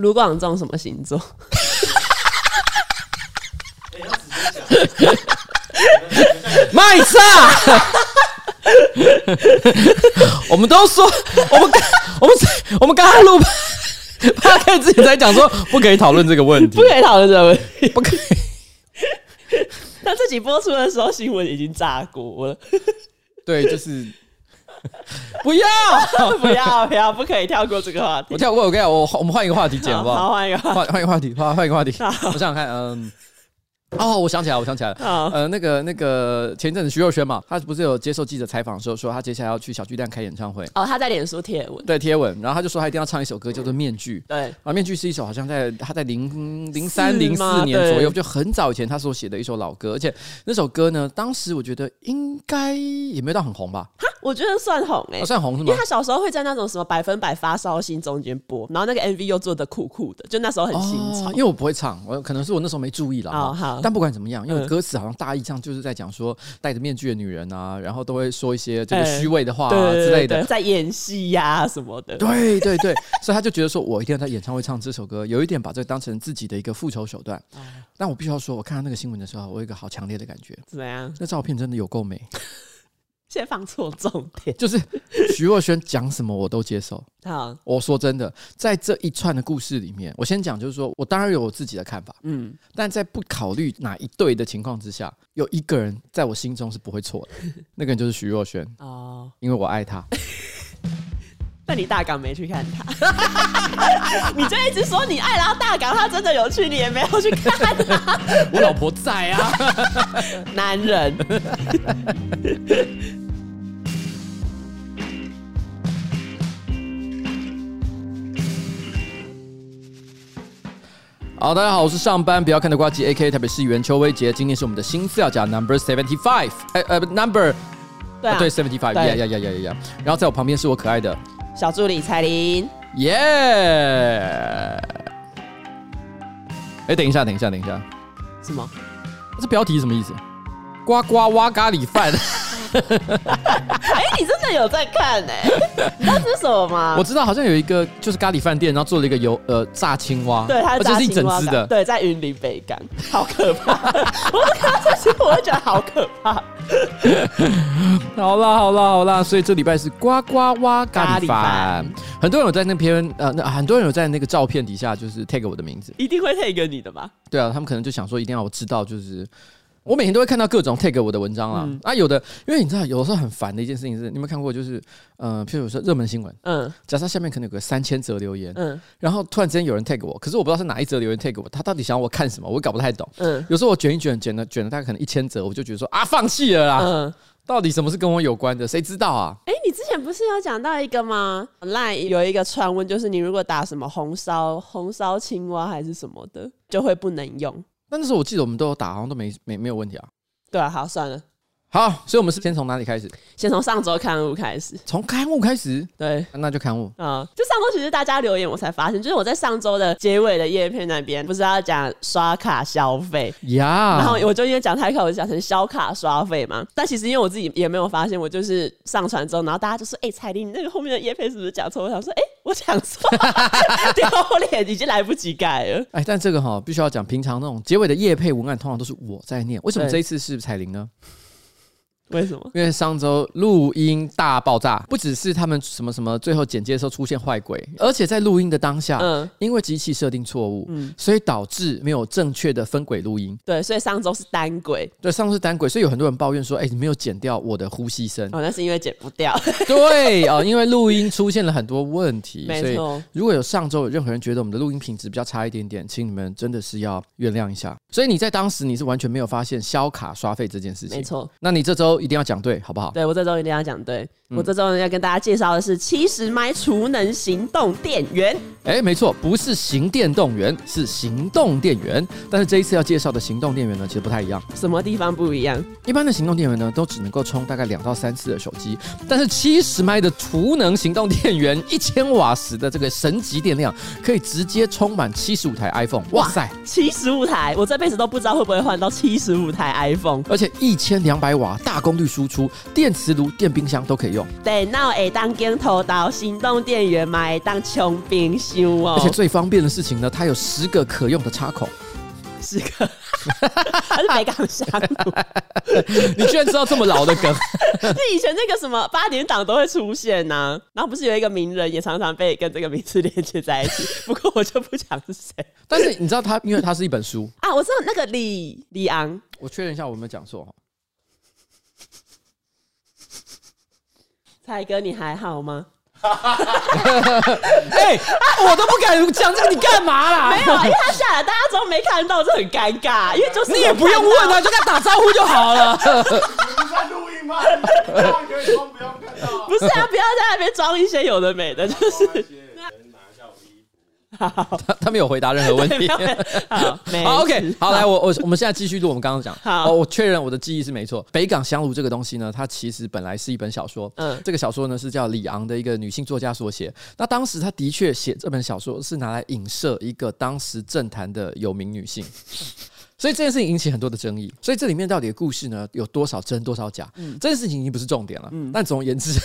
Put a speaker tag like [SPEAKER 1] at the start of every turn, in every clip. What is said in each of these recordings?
[SPEAKER 1] 卢广仲什么星座？
[SPEAKER 2] 麦萨，我们都说，我们我们我们刚刚录，他可以自己在讲说，不可以讨论这个问题，
[SPEAKER 1] 不可以讨论这个问题，
[SPEAKER 2] 不可以。
[SPEAKER 1] 他自己播出的时候，新闻已经炸锅了。
[SPEAKER 2] 对，就是 不要
[SPEAKER 1] 不要不要，不可以跳过这个话题。
[SPEAKER 2] 我跳过，我跟你讲，我我们换一个话题讲好不好？
[SPEAKER 1] 好，换一个话，
[SPEAKER 2] 换换一个话题，换换一个话题。我想想看，嗯。哦，我想起来，我想起来了。Oh. 呃，那个那个前阵子徐若瑄嘛，她不是有接受记者采访的时候说，她接下来要去小巨蛋开演唱会。
[SPEAKER 1] 哦，她在脸书贴文。
[SPEAKER 2] 对，贴文，然后她就说她一定要唱一首歌，叫做《面具》。
[SPEAKER 1] 对，
[SPEAKER 2] 啊，《面具》是一首好像在她在零零三零四年左右，就很早以前她所写的一首老歌，而且那首歌呢，当时我觉得应该也没有到很红吧。
[SPEAKER 1] 我觉得算红哎、欸，
[SPEAKER 2] 算红是吗？因
[SPEAKER 1] 为他小时候会在那种什么百分百发烧心中间播，然后那个 MV 又做的酷酷的，就那时候很新潮、哦。
[SPEAKER 2] 因为我不会唱，我可能是我那时候没注意了。哦，好。但不管怎么样，因为歌词好像大意上就是在讲说戴着面具的女人啊，然后都会说一些这个虚伪的话啊之类的，欸、在
[SPEAKER 1] 演戏呀什么的。
[SPEAKER 2] 对对对，所以他就觉得说我一定要在演唱会唱这首歌，有一点把这个当成自己的一个复仇手段。但我必须要说，我看到那个新闻的时候，我有一个好强烈的感觉。
[SPEAKER 1] 怎么样？
[SPEAKER 2] 那照片真的有够美。
[SPEAKER 1] 先放错重点，
[SPEAKER 2] 就是徐若瑄讲什么我都接受。好，我说真的，在这一串的故事里面，我先讲，就是说我当然有我自己的看法，嗯，但在不考虑哪一对的情况之下，有一个人在我心中是不会错的，那个人就是徐若瑄哦，因为我爱他。
[SPEAKER 1] 那你大港没去看他，你就一直说你爱，然后大港他真的有去，你也没有去看他。
[SPEAKER 2] 我老婆在啊，
[SPEAKER 1] 男人。
[SPEAKER 2] 好，大家好，我是上班不要看的瓜吉，A.K.A. 台北市议员邱威杰，今天是我们的新资料夹 Number Seventy Five，哎呃 Number，对啊，对 Seventy Five，呀呀呀呀呀，然后在我旁边是我可爱的。
[SPEAKER 1] 小助理彩铃，
[SPEAKER 2] 耶！哎，等一下，等一下，等一下，
[SPEAKER 1] 什么？
[SPEAKER 2] 这标题是什么意思？呱呱挖咖喱饭。
[SPEAKER 1] 哎，你真的有在看哎？你知道这是什么吗？
[SPEAKER 2] 我知道，好像有一个就是咖喱饭店，然后做了一个油呃炸青蛙，
[SPEAKER 1] 对，它是一整只的，对，在云林北港，好可怕！我看到这些，我会觉得好可怕。
[SPEAKER 2] 好啦，好啦，好啦，所以这礼拜是呱呱蛙咖喱饭，很多人有在那篇呃，那很多人有在那个照片底下就是 tag 我的名字，
[SPEAKER 1] 一定会 tag 你的吧？
[SPEAKER 2] 对啊，他们可能就想说一定要我知道就是。我每天都会看到各种 tag 我的文章啦，嗯、啊有的，因为你知道，有的时候很烦的一件事情是，你有没有看过？就是，呃，譬如说热门新闻，嗯，假设下面可能有个三千则留言，嗯，然后突然之间有人 tag 我，可是我不知道是哪一则留言 tag 我，他到底想要我看什么，我搞不太懂，嗯，有时候我卷一卷，卷了卷了大概可能一千则，我就觉得说啊，放弃了啦，嗯，到底什么是跟我有关的，谁知道啊？
[SPEAKER 1] 哎、欸，你之前不是有讲到一个吗？LINE 有一个传闻，就是你如果打什么红烧红烧青蛙还是什么的，就会不能用。
[SPEAKER 2] 那那时候我记得我们都有打，好像都没没没有问题啊。
[SPEAKER 1] 对啊，好，算了。
[SPEAKER 2] 好，所以我们是先从哪里开始？
[SPEAKER 1] 先从上周刊物开始。
[SPEAKER 2] 从刊物开始？
[SPEAKER 1] 对，
[SPEAKER 2] 那就刊物
[SPEAKER 1] 啊。就上周其实大家留言，我才发现，就是我在上周的结尾的叶片那边，不是要讲刷卡消费
[SPEAKER 2] 呀？
[SPEAKER 1] 然后我就因为讲太快，我就讲成消卡刷费嘛。但其实因为我自己也没有发现，我就是上传之后，然后大家就说：“哎，彩玲，你那个后面的叶片是不是讲错？”我想说：“ 哎，我讲错，丢脸，已经来不及改了。”
[SPEAKER 2] 哎，但这个哈，必须要讲，平常那种结尾的叶配文案，通常都是我在念，为什么这一次是彩玲呢？
[SPEAKER 1] 为什么？
[SPEAKER 2] 因为上周录音大爆炸，不只是他们什么什么最后剪接的时候出现坏轨，而且在录音的当下，嗯，因为机器设定错误，嗯，所以导致没有正确的分轨录音。
[SPEAKER 1] 对，所以上周是单轨。
[SPEAKER 2] 对，上周是单轨，所以有很多人抱怨说：“哎，你没有剪掉我的呼吸声。”
[SPEAKER 1] 哦，那是因为剪不掉。
[SPEAKER 2] 对哦，因为录音出现了很多
[SPEAKER 1] 问题。没错。
[SPEAKER 2] 如果有上周有任何人觉得我们的录音品质比较差一点点，请你们真的是要原谅一下。所以你在当时你是完全没有发现消卡刷费这件事情。
[SPEAKER 1] 没错。
[SPEAKER 2] 那你这周一定要讲对，好不好？
[SPEAKER 1] 对，我这周一定要讲对。我这周要跟大家介绍的是七十麦储能行动电源。
[SPEAKER 2] 哎，没错，不是行电动源，是行动电源。但是这一次要介绍的行动电源呢，其实不太一样。
[SPEAKER 1] 什么地方不一样？
[SPEAKER 2] 一般的行动电源呢，都只能够充大概两到三次的手机。但是七十麦的储能行动电源，一千瓦时的这个神级电量，可以直接充满七十五台 iPhone。哇塞，
[SPEAKER 1] 七十五台！我这辈子都不知道会不会换到七十五台 iPhone。
[SPEAKER 2] 而且一千两百瓦大功功率输出，电磁炉、电冰箱都可以用。
[SPEAKER 1] 对，那会当镜头到行动电源嘛，会当充冰箱哦。
[SPEAKER 2] 而且最方便的事情呢，它有十个可用的插口。
[SPEAKER 1] 十个，还是北港香炉？
[SPEAKER 2] 你居然知道这么老的梗？
[SPEAKER 1] 是以前那个什么八点档都会出现呐、啊。然后不是有一个名人也常常被跟这个名字连接在一起？不过我就不讲是谁。
[SPEAKER 2] 但是你知道他，因为他是一本书
[SPEAKER 1] 啊。我知道那个李李昂。
[SPEAKER 2] 我确认一下，我有没有讲错？
[SPEAKER 1] 蔡哥，你还好吗？
[SPEAKER 2] 哎、欸，我都不敢讲这个，你干嘛啦？
[SPEAKER 1] 没有，因为他下来，大家都没看到，这很尴尬。因为就是
[SPEAKER 2] 你也不用问啊，就跟他打招呼就好了。
[SPEAKER 3] 你们在录音吗？不要看到。
[SPEAKER 1] 不是啊，不要在那边装一些有的没的，就是。
[SPEAKER 2] 他他没有回答任何问题。好，好，OK，好，来，我我我们现在继续录我们刚刚讲。好，我确认我的记忆是没错。北港香炉这个东西呢，它其实本来是一本小说。嗯，这个小说呢是叫李昂的一个女性作家所写。那当时他的确写这本小说是拿来影射一个当时政坛的有名女性，所以这件事情引起很多的争议。所以这里面到底的故事呢，有多少真多少假？嗯，这件事情已经不是重点了。嗯，但总而言之。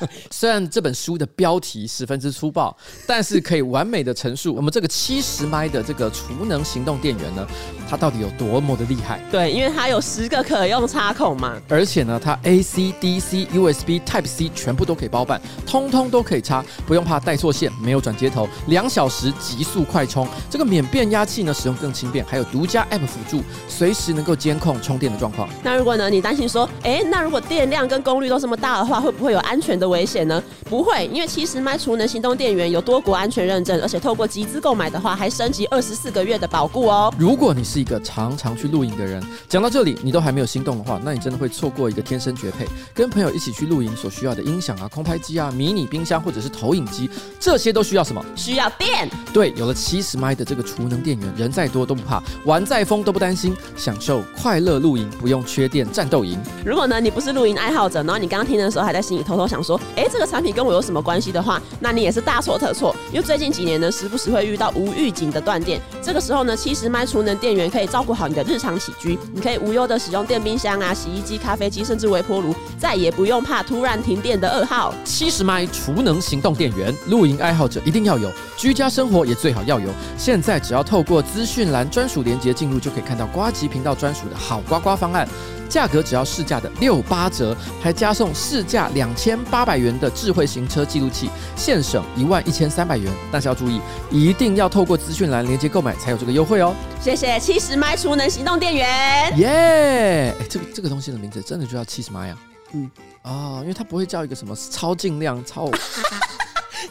[SPEAKER 2] 虽然这本书的标题十分之粗暴，但是可以完美的陈述我们这个七十迈的这个储能行动电源呢，它到底有多么的厉害？
[SPEAKER 1] 对，因为它有十个可用插孔嘛，
[SPEAKER 2] 而且呢，它 AC、DC、USB、Type C 全部都可以包办，通通都可以插，不用怕带错线，没有转接头，两小时极速快充。这个免变压器呢，使用更轻便，还有独家 App 辅助，随时能够监控充电的状况。
[SPEAKER 1] 那如果呢，你担心说，哎，那如果电量跟功率都这么大的话，会不会有安全的危险呢？不会，因为七十迈储能行动电源有多国安全认证，而且透过集资购买的话，还升级二十四个月的保固哦。
[SPEAKER 2] 如果你是一个常常去露营的人，讲到这里你都还没有心动的话，那你真的会错过一个天生绝配。跟朋友一起去露营所需要的音响啊、空拍机啊、迷你冰箱或者是投影机，这些都需要什么？
[SPEAKER 1] 需要电。
[SPEAKER 2] 对，有了七十迈的这个储能电源，人再多都不怕，玩再疯都不担心，享受快乐露营，不用缺电战斗营。
[SPEAKER 1] 如果呢，你不是露营爱好者，然后你刚刚听的时候还在心里偷偷想说，哎，这个产品跟我有什么关系的话，那你也是大错特错。因为最近几年呢，时不时会遇到无预警的断电，这个时候呢，七十迈储能电源可以照顾好你的日常起居，你可以无忧的使用电冰箱啊、洗衣机、咖啡机，甚至微波炉，再也不用怕突然停电的噩耗。
[SPEAKER 2] 七十迈储能行动电源，露营爱好者一定要有，居家生活也最好要有。现在只要透过资讯栏专属连接进入，就可以看到呱吉频道专属的好呱呱方案。价格只要市价的六八折，还加送市价两千八百元的智慧行车记录器，现省一万一千三百元。但是要注意，一定要透过资讯栏连接购买才有这个优惠哦。
[SPEAKER 1] 谢谢七十迈储能行动电源，
[SPEAKER 2] 耶！哎，这个这个东西的名字真的就叫七十迈啊？嗯，哦，因为它不会叫一个什么超净量超。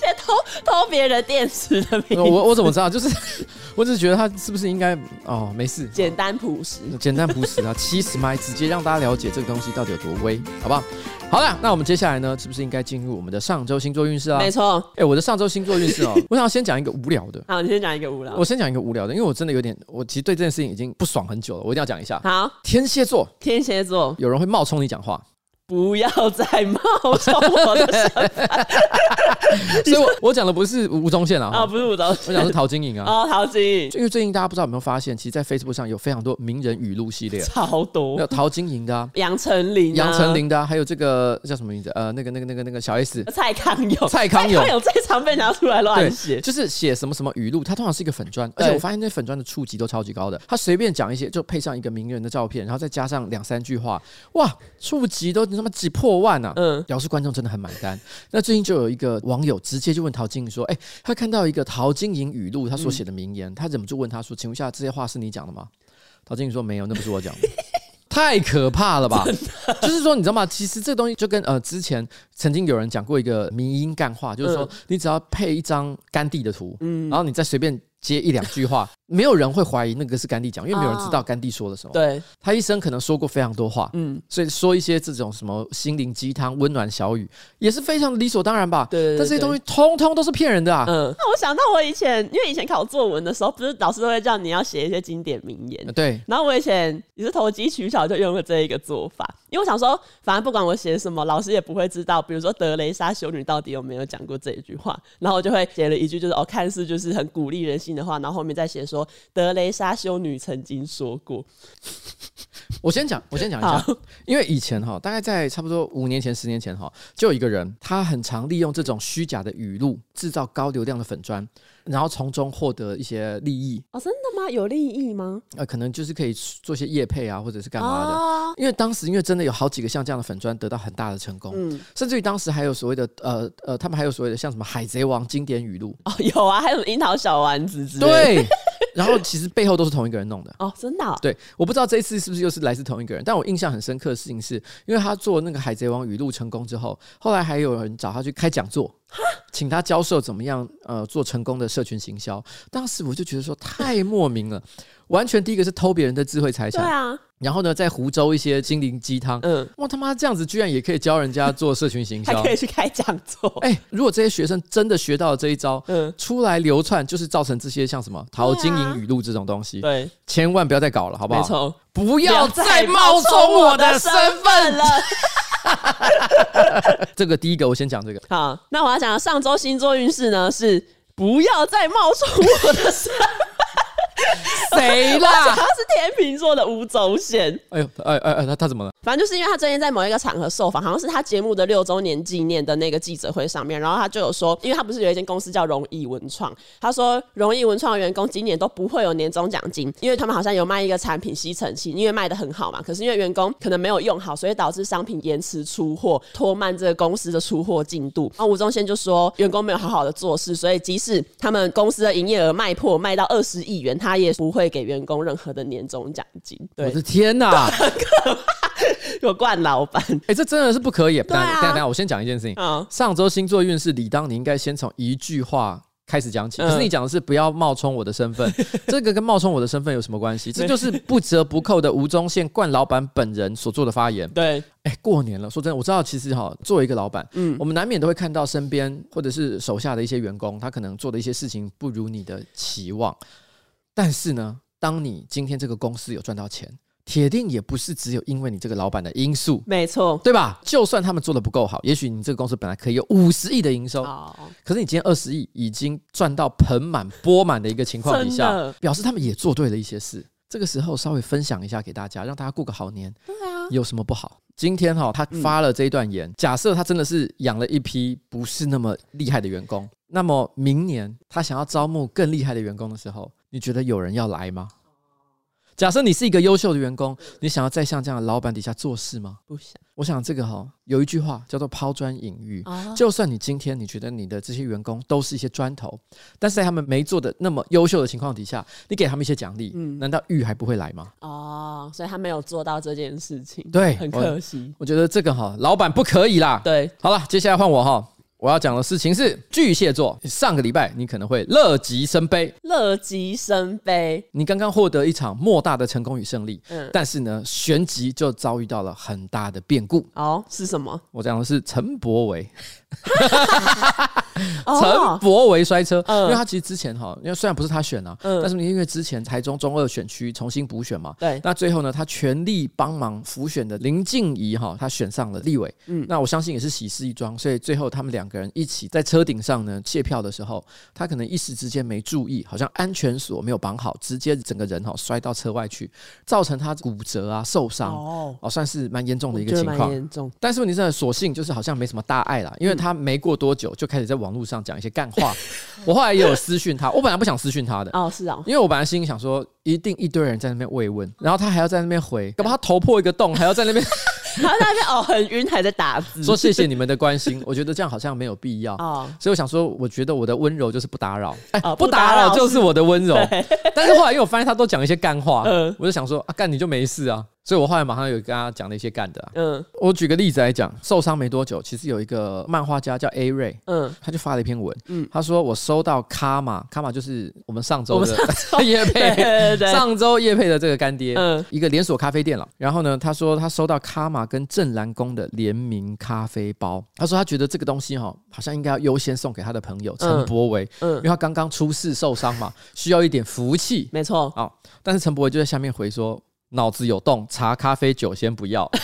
[SPEAKER 1] 在偷偷别人电池的 名字，
[SPEAKER 2] 我我怎么知道？就是 我只是觉得他是不是应该哦，没事，
[SPEAKER 1] 简单朴实，
[SPEAKER 2] 简单朴实啊，七十迈直接让大家了解这个东西到底有多威，好不好？好了，那我们接下来呢，是不是应该进入我们的上周星座运势啊？
[SPEAKER 1] 没错，
[SPEAKER 2] 哎，我的上周星座运势哦，我想要先讲一个无聊的。
[SPEAKER 1] 好，你先讲一个无聊。
[SPEAKER 2] 我先讲一个无聊的，因为我真的有点，我其实对这件事情已经不爽很久了，我一定要讲一下。
[SPEAKER 1] 好，
[SPEAKER 2] 天蝎座，
[SPEAKER 1] 天蝎座，
[SPEAKER 2] 有人会冒充你讲话。
[SPEAKER 1] 不要再冒充我的身份，
[SPEAKER 2] 所以我我讲的不是吴宗宪啊，
[SPEAKER 1] 啊不是吴宗宪，
[SPEAKER 2] 我讲的是陶晶莹啊，
[SPEAKER 1] 哦陶晶莹，
[SPEAKER 2] 因为最近大家不知道有没有发现，其实，在 Facebook 上有非常多名人语录系列，
[SPEAKER 1] 超多，
[SPEAKER 2] 有陶晶莹的，
[SPEAKER 1] 杨丞琳，
[SPEAKER 2] 杨丞琳的，还有这个叫什么名字？呃，那个那个那个那个小 S，
[SPEAKER 1] 蔡康永，
[SPEAKER 2] 蔡康永，
[SPEAKER 1] 蔡康永最常被拿出来乱写，
[SPEAKER 2] 就是写什么什么语录，他通常是一个粉砖，而且我发现那粉砖的触及都超级高的，他随便讲一些，就配上一个名人的照片，然后再加上两三句话，哇，触及都他妈几破万。嗯，表示观众真的很买单。那最近就有一个网友直接就问陶晶莹说：“哎、欸，他看到一个陶晶莹语录，他所写的名言，他忍不住问他说：‘请问一下，这些话是你讲的吗？’陶晶莹说：‘没有，那不是我讲的。’太可怕了吧？就是说，你知道吗？其实这东西就跟呃，之前曾经有人讲过一个迷因干话，就是说，你只要配一张甘地的图，嗯，然后你再随便接一两句话。”没有人会怀疑那个是甘地讲，因为没有人知道甘地说了什么。对，他一生可能说过非常多话，嗯，所以说一些这种什么心灵鸡汤、温暖小语，也是非常理所当然吧。对，但这些东西通通都是骗人的啊。嗯，
[SPEAKER 1] 那我想到我以前，因为以前考作文的时候，不是老师都会叫你要写一些经典名言。
[SPEAKER 2] 对。
[SPEAKER 1] 然后我以前也是投机取巧，就用了这一个做法，因为我想说，反正不管我写什么，老师也不会知道。比如说德雷莎修女到底有没有讲过这一句话，然后我就会写了一句，就是哦，看似就是很鼓励人心的话，然后后面再写说德雷莎修女曾经说过，
[SPEAKER 2] 我先讲，我先讲一下，因为以前哈，大概在差不多五年前、十年前哈，就有一个人，他很常利用这种虚假的语录，制造高流量的粉专，然后从中获得一些利益。
[SPEAKER 1] 哦，真的吗？有利益吗？
[SPEAKER 2] 呃，可能就是可以做些业配啊，或者是干嘛的。哦、因为当时，因为真的有好几个像这样的粉砖得到很大的成功，嗯，甚至于当时还有所谓的呃呃，他们还有所谓的像什么海贼王经典语录
[SPEAKER 1] 哦，有啊，还有樱桃小丸子之类的。
[SPEAKER 2] 对。然后其实背后都是同一个人弄的
[SPEAKER 1] 哦，真的、哦。
[SPEAKER 2] 对，我不知道这一次是不是又是来自同一个人，但我印象很深刻的事情是，因为他做那个海贼王语录成功之后，后来还有人找他去开讲座，请他教授怎么样呃做成功的社群行销。当时我就觉得说太莫名了，完全第一个是偷别人的智慧财产。对啊。然后呢，在湖州一些心灵鸡汤。嗯，哇他妈这样子居然也可以教人家做社群行销，
[SPEAKER 1] 还可以去开讲座。
[SPEAKER 2] 哎、欸，如果这些学生真的学到了这一招，嗯，出来流窜就是造成这些像什么淘金银语录这种东西。对、啊，千万不要再搞了，好不好？没错，不要再冒充我的身份了。这个第一个，我先讲这个。
[SPEAKER 1] 好，那我要讲上周星座运势呢是不要再冒充我的身份。
[SPEAKER 2] 谁啦？
[SPEAKER 1] 他是天秤座的吴宗宪。
[SPEAKER 2] 哎呦，哎哎哎，他他怎么了？
[SPEAKER 1] 反正就是因为他最近在某一个场合受访，好像是他节目的六周年纪念的那个记者会上面，然后他就有说，因为他不是有一间公司叫荣易文创，他说荣易文创的员工今年都不会有年终奖金，因为他们好像有卖一个产品吸尘器，因为卖的很好嘛，可是因为员工可能没有用好，所以导致商品延迟出货，拖慢这个公司的出货进度。然后吴宗宪就说，员工没有好好的做事，所以即使他们公司的营业额卖破卖到二十亿元，他也不会给员工任何的年终奖金。对，
[SPEAKER 2] 我的天哪！
[SPEAKER 1] 有惯老板，
[SPEAKER 2] 哎、欸，这真的是不可以。等下、啊、等下，等下，我先讲一件事情。嗯、上周星座运势，理当你应该先从一句话开始讲起。可是你讲的是不要冒充我的身份，嗯、这个跟冒充我的身份有什么关系？这就是不折不扣的吴宗宪惯老板本人所做的发言。对，哎、欸，过年了，说真的，我知道，其实哈，作为一个老板，嗯，我们难免都会看到身边或者是手下的一些员工，他可能做的一些事情不如你的期望。但是呢，当你今天这个公司有赚到钱。铁定也不是只有因为你这个老板的因素，
[SPEAKER 1] 没错，
[SPEAKER 2] 对吧？就算他们做的不够好，也许你这个公司本来可以有五十亿的营收，可是你今天二十亿已经赚到盆满钵满的一个情况底下，表示他们也做对了一些事。这个时候稍微分享一下给大家，让大家过个好年，对啊，有什么不好？今天哈，他发了这一段言，假设他真的是养了一批不是那么厉害的员工，那么明年他想要招募更厉害的员工的时候，你觉得有人要来吗？假设你是一个优秀的员工，你想要再像这样的老板底下做事吗？
[SPEAKER 1] 不想。
[SPEAKER 2] 我想这个哈，有一句话叫做抛砖引玉。就算你今天你觉得你的这些员工都是一些砖头，但是在他们没做的那么优秀的情况底下，你给他们一些奖励，嗯，难道玉还不会来吗？
[SPEAKER 1] 哦，所以他没有做到这件事情，
[SPEAKER 2] 对，
[SPEAKER 1] 很可惜。
[SPEAKER 2] 我，我觉得这个哈，老板不可以啦。
[SPEAKER 1] 对，
[SPEAKER 2] 好了，接下来换我哈。我要讲的事情是巨蟹座。上个礼拜你可能会乐极生悲，
[SPEAKER 1] 乐极生悲。
[SPEAKER 2] 你刚刚获得一场莫大的成功与胜利，嗯，但是呢，旋即就遭遇到了很大的变故。
[SPEAKER 1] 哦，是什么？
[SPEAKER 2] 我讲的是陈柏惟。陈柏维摔车，因为他其实之前哈，因为虽然不是他选啊，但是因为之前台中中二选区重新补选嘛，对，那最后呢，他全力帮忙辅选的林静怡哈，他选上了立委，嗯，那我相信也是喜事一桩，所以最后他们两个人一起在车顶上呢卸票的时候，他可能一时之间没注意，好像安全锁没有绑好，直接整个人哈摔到车外去，造成他骨折啊受伤哦，哦，算是蛮严重的一个情况，严重。但是问题是，所幸就是好像没什么大碍啦，因为他没过多久就开始在网络上讲一些干话，我后来也有私讯他，我本来不想私讯他的
[SPEAKER 1] 哦，是啊，
[SPEAKER 2] 因为我本来心里想说，一定一堆人在那边慰问，然后他还要在那边回，干嘛他头破一个洞，还要在那边，
[SPEAKER 1] 然后在那边哦很晕，还在打字，
[SPEAKER 2] 说谢谢你们的关心，我觉得这样好像没有必要。哦，所以我想说，我觉得我的温柔就是不打扰，哎，不打扰。就是我的温柔，但是后来因为我发现他都讲一些干话，我就想说啊，干你就没事啊。所以我后来马上有跟他讲了一些干的、啊。嗯，我举个例子来讲，受伤没多久，其实有一个漫画家叫 A 瑞，嗯，他就发了一篇文，嗯，他说我收到卡玛，卡玛就是我们上周的 叶配，上周叶配的这个干爹，嗯，一个连锁咖啡店了。然后呢，他说他收到卡玛跟正蓝宫的联名咖啡包，他说他觉得这个东西哈，好像应该要优先送给他的朋友陈柏维，嗯，因为他刚刚出事受伤嘛，需要一点福气，
[SPEAKER 1] 没错，啊，
[SPEAKER 2] 但是陈柏维就在下面回说。脑子有洞，茶、咖啡、酒先不要。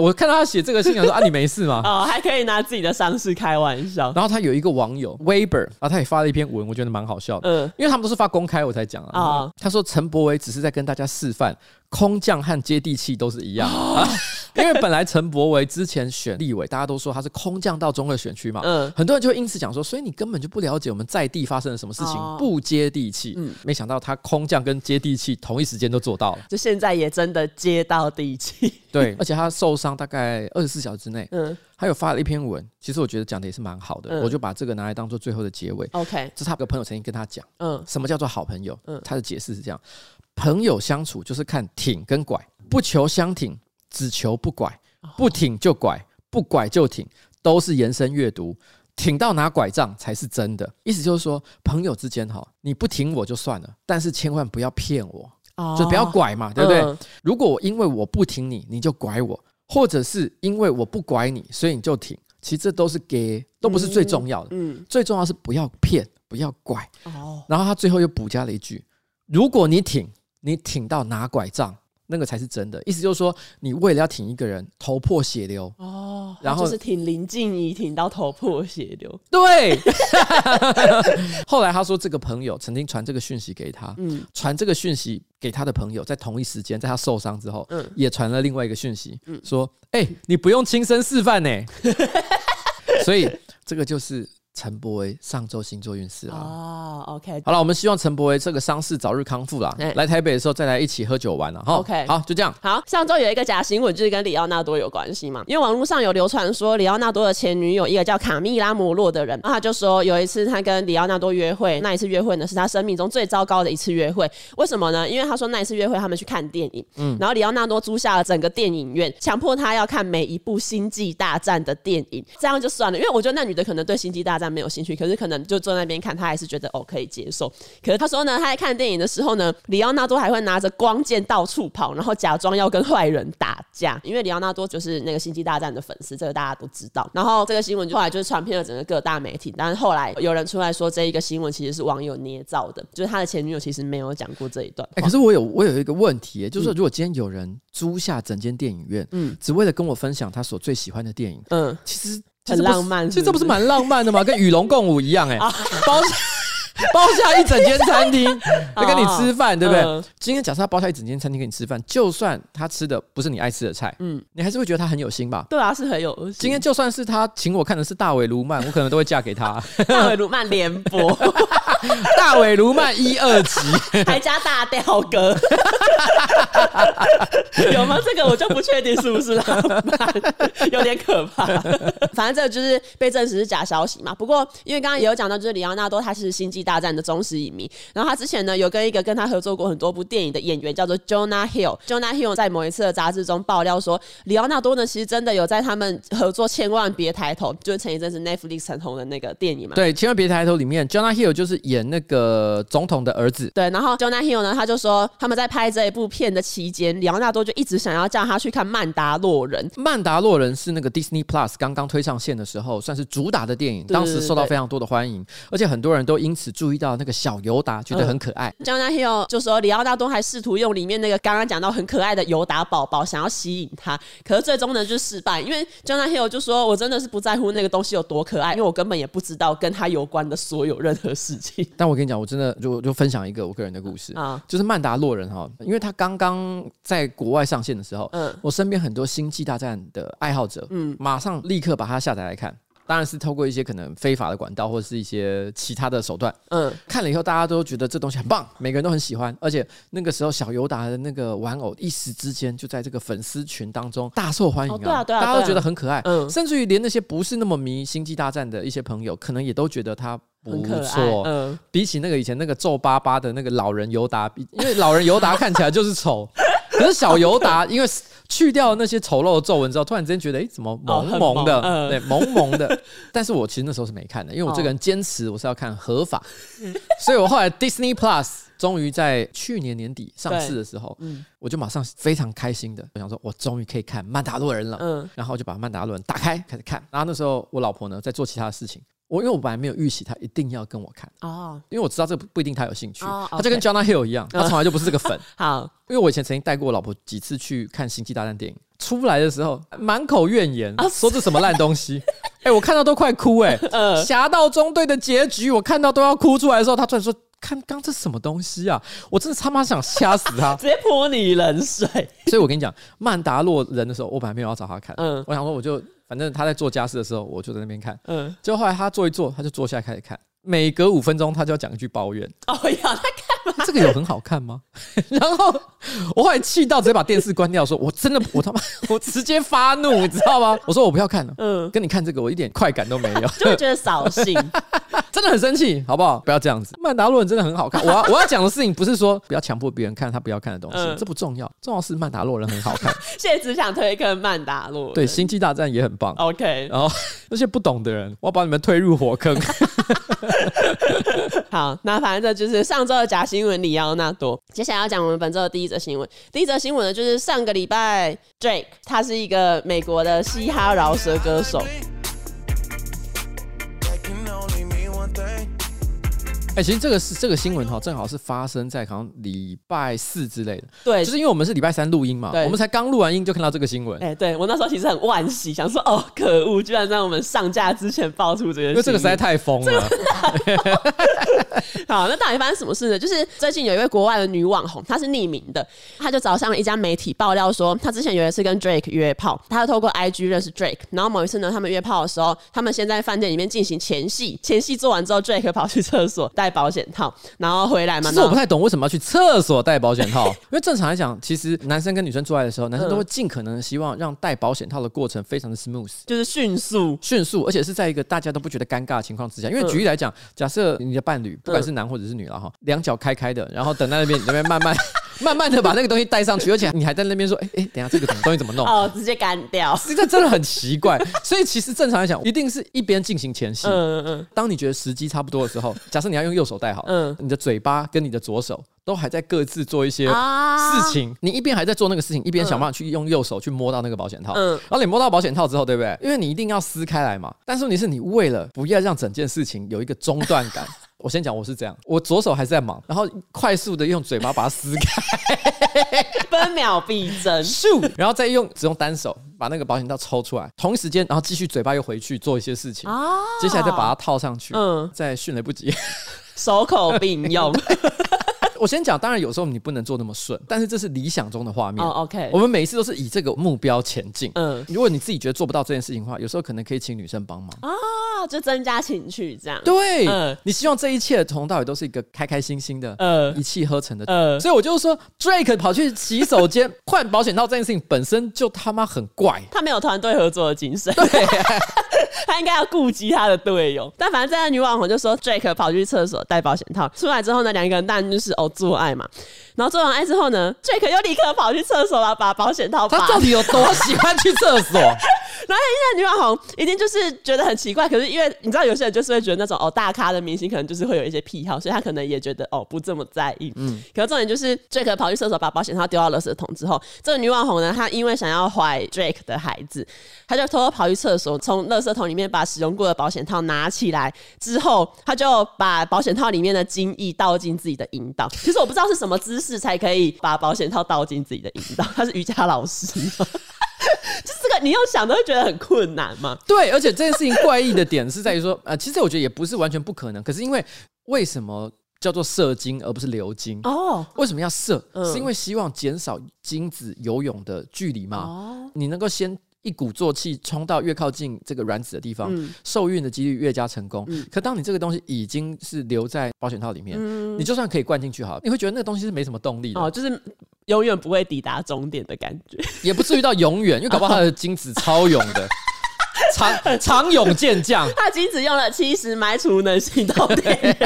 [SPEAKER 2] 我看到他写这个信，想说啊，你没事吗？
[SPEAKER 1] 哦，还可以拿自己的伤势开玩笑。
[SPEAKER 2] 然后他有一个网友 Weber，啊他也发了一篇文，我觉得蛮好笑的。嗯，因为他们都是发公开，我才讲啊。哦、他说陈柏维只是在跟大家示范，空降和接地气都是一样。哦 啊 因为本来陈柏维之前选立委，大家都说他是空降到中二选区嘛，嗯，很多人就会因此讲说，所以你根本就不了解我们在地发生了什么事情，哦、不接地气。嗯，没想到他空降跟接地气同一时间都做到了，
[SPEAKER 1] 就现在也真的接到地气。
[SPEAKER 2] 对，而且他受伤大概二十四小时之内，嗯，他有发了一篇文，其实我觉得讲的也是蛮好的，嗯、我就把这个拿来当做最后的结尾。OK，这是他有个朋友曾经跟他讲，嗯，什么叫做好朋友？嗯，他的解释是这样：朋友相处就是看挺跟拐，不求相挺，只求不拐。不挺就拐，不拐就挺，都是延伸阅读。挺到拿拐杖才是真的。意思就是说，朋友之间哈，你不挺我就算了，但是千万不要骗我，哦、就不要拐嘛，对不对？嗯、如果我因为我不挺你，你就拐我，或者是因为我不拐你，所以你就挺，其实这都是给，都不是最重要的。嗯，最重要是不要骗，不要拐。哦，然后他最后又补加了一句：如果你挺，你挺到拿拐杖。那个才是真的，意思就是说，你为了要挺一个人，头破血流。哦，然后
[SPEAKER 1] 就是挺林静怡，挺到头破血流。
[SPEAKER 2] 对，后来他说，这个朋友曾经传这个讯息给他，嗯，传这个讯息给他的朋友，在同一时间，在他受伤之后，嗯，也传了另外一个讯息，嗯，说，哎、欸，你不用亲身示范呢，所以这个就是。陈柏维上周星座运势啊，
[SPEAKER 1] 哦，OK，
[SPEAKER 2] 好了，我们希望陈柏维这个伤势早日康复啦。欸、来台北的时候再来一起喝酒玩了哈。OK，好，就这样。
[SPEAKER 1] 好，上周有一个假新闻，就是跟里奥纳多有关系嘛，因为网络上有流传说里奥纳多的前女友一个叫卡蜜拉摩洛的人，然后他就说有一次他跟里奥纳多约会，那一次约会呢是他生命中最糟糕的一次约会。为什么呢？因为他说那一次约会他们去看电影，嗯，然后里奥纳多租下了整个电影院，强迫他要看每一部星际大战的电影，这样就算了，因为我觉得那女的可能对星际大战没有兴趣，可是。可能就坐在那边看，他还是觉得哦可以接受。可是他说呢，他在看电影的时候呢，里奥纳多还会拿着光剑到处跑，然后假装要跟坏人打架。因为里奥纳多就是那个星际大战的粉丝，这个大家都知道。然后这个新闻就后来就是传遍了整个各大媒体。但是后来有人出来说，这一个新闻其实是网友捏造的，就是他的前女友其实没有讲过这一段。
[SPEAKER 2] 哎、欸，可是我有我有一个问题，就是说如果今天有人租下整间电影院，嗯，只为了跟我分享他所最喜欢的电影，嗯，其实。
[SPEAKER 1] 很浪漫，
[SPEAKER 2] 其实这不是蛮浪漫的吗？跟与龙共舞一样、欸，哎，包下包下一整间餐厅 来跟你吃饭，对不对？嗯、今天假设他包下一整间餐厅跟你吃饭，就算他吃的不是你爱吃的菜，嗯，你还是会觉得他很有心吧？
[SPEAKER 1] 对啊，是很有心。
[SPEAKER 2] 今天就算是他请我看的是大尾卢曼，我可能都会嫁给他。
[SPEAKER 1] 大尾卢曼联播，
[SPEAKER 2] 大尾卢曼一二集，
[SPEAKER 1] 还加大吊哥，有吗？这个我就不确定是不是浪漫，有点可怕。反正这个就是被证实是假消息嘛。不过因为刚刚也有讲到，就是里奥纳多他是星际大战的忠实影迷，然后他之前呢有跟一个跟他合作过很多部电影的演员叫做 Jonah Hill。Jonah Hill 在某一次的杂志中爆料说，里奥纳多呢其实真的有在他们合作《千万别抬头》，就是前一阵子 Netflix 很红的那个电影嘛。
[SPEAKER 2] 对，《千万别抬头》里面 Jonah Hill 就是演那个总统的儿子。
[SPEAKER 1] 对，然后 Jonah Hill 呢他就说他们在拍这一部片的期间，里奥纳多就一直想要叫他去看《曼达洛人》。
[SPEAKER 2] 《曼达洛人》是那个 Disney Plus 刚刚推上线的时候，算是主打的电影，当时受到非常多的欢迎，而且很多人都因此注意到那个小尤达，觉得很可爱。
[SPEAKER 1] Jonah Hill 就说里奥纳多还试图用里面那个刚刚讲到很可爱的尤达宝宝想要吸引他，可是最终呢就失败，因为 Jonah Hill 就说我真的是不在乎那个东西有多可爱，因为我根本也不知道跟他有关的所有任何事情。
[SPEAKER 2] 但我跟你讲，我真的就就分享一个我个人的故事啊，就是曼达洛人哈，因为他刚刚在国外上线的时候，嗯，我身边很多星际大战的爱好者，嗯，马上立刻把它下载来看。当然是透过一些可能非法的管道，或者是一些其他的手段。嗯，看了以后大家都觉得这东西很棒，每个人都很喜欢。而且那个时候小尤达的那个玩偶一时之间就在这个粉丝群当中大受欢迎啊！哦、对啊，对啊，大家都觉得很可爱。嗯，甚至于连那些不是那么迷星际大战的一些朋友，可能也都觉得它不错。嗯，比起那个以前那个皱巴巴的那个老人尤达，比因为老人尤达看起来就是丑，可是小尤达 因为。去掉那些丑陋的皱纹之后，突然之间觉得，哎、欸，怎么萌萌的？哦呃、对，萌萌的。但是我其实那时候是没看的，因为我这个人坚持我是要看合法，哦、所以我后来 Disney Plus 终于在去年年底上市的时候，嗯、我就马上非常开心的，我想说，我终于可以看《曼达洛人》了。嗯，然后就把《曼达洛人》打开开始看。然后那时候我老婆呢在做其他的事情。我因为我本来没有预期他一定要跟我看
[SPEAKER 1] 哦，
[SPEAKER 2] 因为我知道这不不一定他有兴趣，他就跟 Jonah Hill 一样，他从来就不是这个粉。
[SPEAKER 1] 好，
[SPEAKER 2] 因为我以前曾经带过我老婆几次去看《星际大战》电影，出来的时候满口怨言，啊、说这什么烂东西。哎、欸，我看到都快哭哎、欸！呃，侠盗中队的结局我看到都要哭出来的时候，他突然说。看刚这什么东西啊！我真的他妈想掐死他，
[SPEAKER 1] 直接泼你冷水。
[SPEAKER 2] 所以我跟你讲，曼达洛人的时候，我本来没有要找他看。嗯，我想说，我就反正他在做家事的时候，我就在那边看。嗯，结果后来他坐一坐，他就坐下来开始看。每隔五分钟，他就要讲一句抱怨。
[SPEAKER 1] 哦呀，他干嘛？
[SPEAKER 2] 这个有很好看吗？然后我后来气到直接把电视关掉，说：“我真的，我他妈，我直接发怒，你知道吗？”我说：“我不要看了。”嗯，跟你看这个，我一点快感都没有，
[SPEAKER 1] 就会觉得扫兴，
[SPEAKER 2] 真的很生气，好不好？不要这样子。曼达洛人真的很好看。我要我要讲的事情不是说不要强迫别人看他不要看的东西，嗯、这不重要，重要是曼达洛人很好看。
[SPEAKER 1] 现在只想推一个曼达洛。
[SPEAKER 2] 对，星际大战也很棒。
[SPEAKER 1] OK，
[SPEAKER 2] 然后那些不懂的人，我要把你们推入火坑。
[SPEAKER 1] 好，那反正这就是上周的假新闻里奥纳多。接下来要讲我们本周的第一则新闻。第一则新闻呢，就是上个礼拜，Drake，他是一个美国的嘻哈饶舌歌手。
[SPEAKER 2] 哎、欸，其实这个是这个新闻哈，正好是发生在好像礼拜四之类的。
[SPEAKER 1] 对，
[SPEAKER 2] 就是因为我们是礼拜三录音嘛，对我们才刚录完音就看到这个新闻。
[SPEAKER 1] 哎、欸，对我那时候其实很惋惜，想说哦，可恶，居然在我们上架之前爆出这个新闻，
[SPEAKER 2] 因为这个实在太疯了。
[SPEAKER 1] 好，那到底发生什么事呢？就是最近有一位国外的女网红，她是匿名的，她就找上了一家媒体爆料说，她之前有一次跟 Drake 约炮，她透过 IG 认识 Drake，然后某一次呢，他们约炮的时候，他们先在饭店里面进行前戏，前戏做完之后，Drake 跑去厕所。带保险套，然后回来嘛。
[SPEAKER 2] 其实我不太懂为什么要去厕所带保险套，因为正常来讲，其实男生跟女生做爱的时候，男生都会尽可能希望让带保险套的过程非常的 smooth，
[SPEAKER 1] 就是迅速、
[SPEAKER 2] 迅速，而且是在一个大家都不觉得尴尬的情况之下。因为举例来讲，假设你的伴侣不管是男或者是女了哈，两脚开开的，然后等在那边，你那边慢慢。慢慢的把那个东西带上去，而且你还在那边说，哎、欸、哎，等下这个什么东西怎么弄？
[SPEAKER 1] 哦，直接干掉，
[SPEAKER 2] 这个真的很奇怪。所以其实正常来讲，一定是一边进行前戏。嗯嗯嗯。当你觉得时机差不多的时候，假设你要用右手戴好，嗯，你的嘴巴跟你的左手都还在各自做一些事情，啊、你一边还在做那个事情，一边想办法去用右手去摸到那个保险套。嗯。然后你摸到保险套之后，对不对？因为你一定要撕开来嘛。但是问题是你为了不要让整件事情有一个中断感。我先讲，我是这样，我左手还是在忙，然后快速的用嘴巴把它撕开，
[SPEAKER 1] 分秒必争，
[SPEAKER 2] 咻，然后再用只用单手把那个保险套抽出来，同一时间，然后继续嘴巴又回去做一些事情，啊、接下来再把它套上去，嗯，再迅雷不及，
[SPEAKER 1] 手口并用。
[SPEAKER 2] 我先讲，当然有时候你不能做那么顺，但是这是理想中的画面。
[SPEAKER 1] 哦，OK，
[SPEAKER 2] 我们每一次都是以这个目标前进。嗯，如果你自己觉得做不到这件事情的话，有时候可能可以请女生帮忙
[SPEAKER 1] 啊，就增加情趣这样。
[SPEAKER 2] 对，嗯，你希望这一切从头到尾都是一个开开心心的，嗯，一气呵成的。嗯，所以我就说，Drake 跑去洗手间换保险套这件事情本身就他妈很怪，
[SPEAKER 1] 他没有团队合作的精神。对，他应该要顾及他的队友。但反正这个女网红就说，Drake 跑去厕所戴保险套出来之后呢，两个人当然就是哦。做爱嘛，然后做完爱之后呢，Drake 又立刻跑去厕所了，把保险套。
[SPEAKER 2] 他到底有多喜欢去厕所？
[SPEAKER 1] 然后现在女网红一定就是觉得很奇怪，可是因为你知道有些人就是会觉得那种哦大咖的明星可能就是会有一些癖好，所以他可能也觉得哦不这么在意。嗯，可是重点就是 Drake 跑去厕所把保险套丢到垃圾桶之后，这个女网红呢，她因为想要怀 Drake 的孩子，她就偷偷跑去厕所，从垃圾桶里面把使用过的保险套拿起来之后，她就把保险套里面的精液倒进自己的阴道。其实我不知道是什么姿势才可以把保险套倒进自己的阴道。她是瑜伽老师。就是这个，你要想都会觉得很困难嘛。
[SPEAKER 2] 对，而且这件事情怪异的点是在于说，呃，其实我觉得也不是完全不可能。可是因为为什么叫做射精而不是流精？哦，为什么要射？嗯、是因为希望减少精子游泳的距离嘛？哦，你能够先。一鼓作气冲到越靠近这个卵子的地方，嗯、受孕的几率越加成功。嗯、可当你这个东西已经是留在保险套里面，嗯、你就算可以灌进去好，你会觉得那个东西是没什么动力的
[SPEAKER 1] 哦，就是永远不会抵达终点的感觉，
[SPEAKER 2] 也不至于到永远，因为搞不好它的精子超勇的，长 长勇健将，
[SPEAKER 1] 他精子用了七十埋除能行动电源。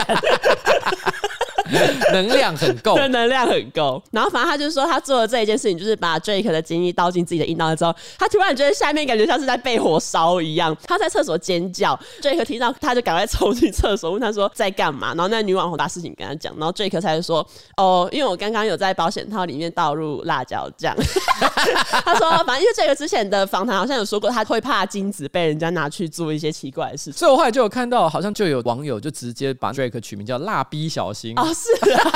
[SPEAKER 2] 能量很够，
[SPEAKER 1] 对，能量很够。然后反正他就说，他做的这一件事情，就是把 Drake 的精液倒进自己的阴道之后，他突然觉得下面感觉像是在被火烧一样，他在厕所尖叫。Drake 听到，他就赶快冲进厕所，问他说在干嘛。然后那女网红把事情跟他讲，然后 Drake 才说，哦，因为我刚刚有在保险套里面倒入辣椒酱。他说，反正因为这个之前的访谈好像有说过，他会怕精子被人家拿去做一些奇怪的事情。
[SPEAKER 2] 所以我后来就有看到，好像就有网友就直接把 Drake 取名叫“蜡笔小新”。
[SPEAKER 1] 哦，是啊。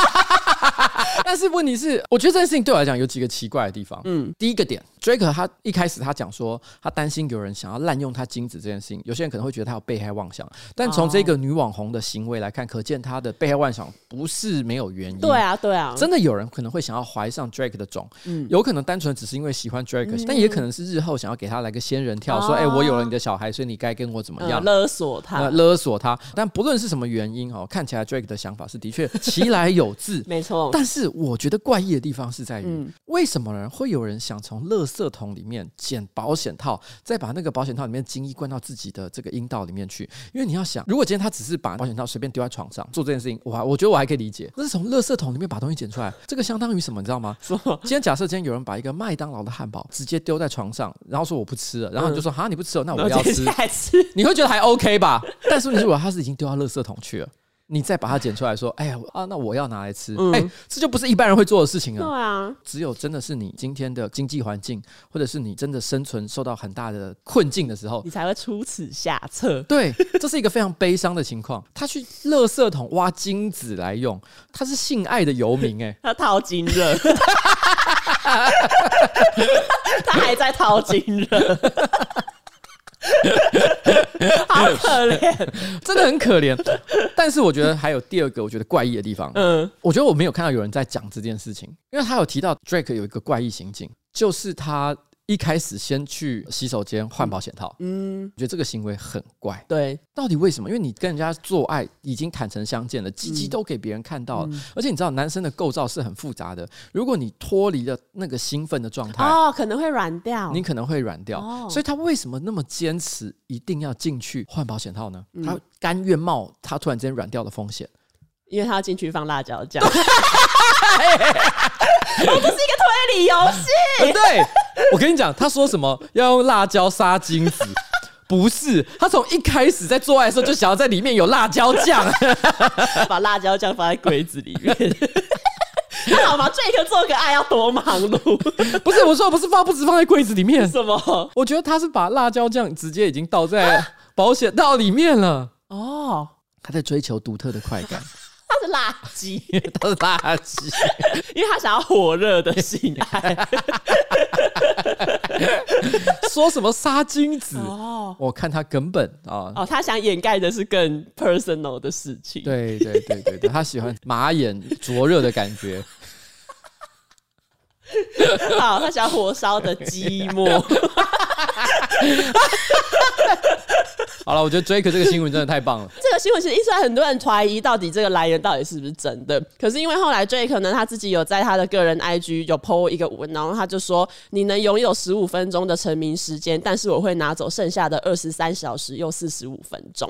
[SPEAKER 2] 但是问题是，我觉得这件事情对我来讲有几个奇怪的地方。嗯，第一个点，Drake 他一开始他讲说，他担心有人想要滥用他精子这件事情，有些人可能会觉得他有被害妄想。但从这个女网红的行为来看，可见他的被害妄想不是没有原因。
[SPEAKER 1] 对啊，对啊，
[SPEAKER 2] 真的有人可能会想要怀上 Drake 的种，嗯，有可能单纯只是因为喜欢 Drake，嗯，但也可能是日后想要给他来个仙人跳，说，哎，我有了你的小孩，所以你该跟我怎么样？
[SPEAKER 1] 勒索他，
[SPEAKER 2] 勒索他。但不论是什么原因哦，看起来 Drake 的想法是的确其来有自，
[SPEAKER 1] 没错。
[SPEAKER 2] 但是我觉得怪异的地方是在于，为什么人会有人想从垃圾桶里面捡保险套，再把那个保险套里面精液灌到自己的这个阴道里面去？因为你要想，如果今天他只是把保险套随便丢在床上做这件事情，我还我觉得我还可以理解。那是从垃圾桶里面把东西捡出来，这个相当于什么？你知道吗？说今天假设今天有人把一个麦当劳的汉堡直接丢在床上，然后说我不吃了，然后你就说好，你不吃了，那我要吃，你会觉得还 OK 吧？但是你如果他是已经丢到垃圾桶去了。你再把它捡出来说，哎呀啊，那我要拿来吃，哎、嗯，这就不是一般人会做的事情啊。
[SPEAKER 1] 对啊，
[SPEAKER 2] 只有真的是你今天的经济环境，或者是你真的生存受到很大的困境的时候，
[SPEAKER 1] 你才会出此下策。
[SPEAKER 2] 对，这是一个非常悲伤的情况。他去垃圾桶挖金子来用，他是性爱的游民哎、欸，
[SPEAKER 1] 他掏金热，他还在掏金热。好可怜，
[SPEAKER 2] 真的很可怜。但是我觉得还有第二个我觉得怪异的地方。嗯，我觉得我没有看到有人在讲这件事情，因为他有提到 Drake 有一个怪异行径，就是他。一开始先去洗手间换保险套，嗯，我觉得这个行为很怪。
[SPEAKER 1] 对，
[SPEAKER 2] 到底为什么？因为你跟人家做爱已经坦诚相见了，鸡鸡都给别人看到了，嗯、而且你知道男生的构造是很复杂的。如果你脱离了那个兴奋的状态，
[SPEAKER 1] 哦，可能会软掉，
[SPEAKER 2] 你可能会软掉。
[SPEAKER 1] 哦、
[SPEAKER 2] 所以他为什么那么坚持一定要进去换保险套呢？嗯、他甘愿冒他突然间软掉的风险，
[SPEAKER 1] 因为他要进去放辣椒酱。我 这是一个推理游戏。
[SPEAKER 2] 对，我跟你讲，他说什么要用辣椒杀精子，不是他从一开始在做爱的时候就想要在里面有辣椒酱，
[SPEAKER 1] 把辣椒酱放在柜子里面。那好吗？这一刻做个爱要多忙碌？
[SPEAKER 2] 不是，我说不是放，不止放在柜子里面。
[SPEAKER 1] 什么？
[SPEAKER 2] 我觉得他是把辣椒酱直接已经倒在保险套里面了。哦，他在追求独特的快感。
[SPEAKER 1] 他是垃圾，
[SPEAKER 2] 他是垃圾，
[SPEAKER 1] 因为他想要火热的性爱。
[SPEAKER 2] 说什么杀精子？哦，我看他根本啊，
[SPEAKER 1] 哦，他想掩盖的是更 personal 的事情。
[SPEAKER 2] 对对对对对，他喜欢马眼灼热的感觉。
[SPEAKER 1] 好，他想要火烧的寂寞。
[SPEAKER 2] 好了，我觉得 Drake 这个新闻真的太棒了。
[SPEAKER 1] 这个新闻其实一出来，很多人怀疑到底这个来源到底是不是真的。可是因为后来 Drake 呢，他自己有在他的个人 IG 有 po 一个文，然后他就说：“你能拥有十五分钟的成名时间，但是我会拿走剩下的二十三小时又四十五分钟。”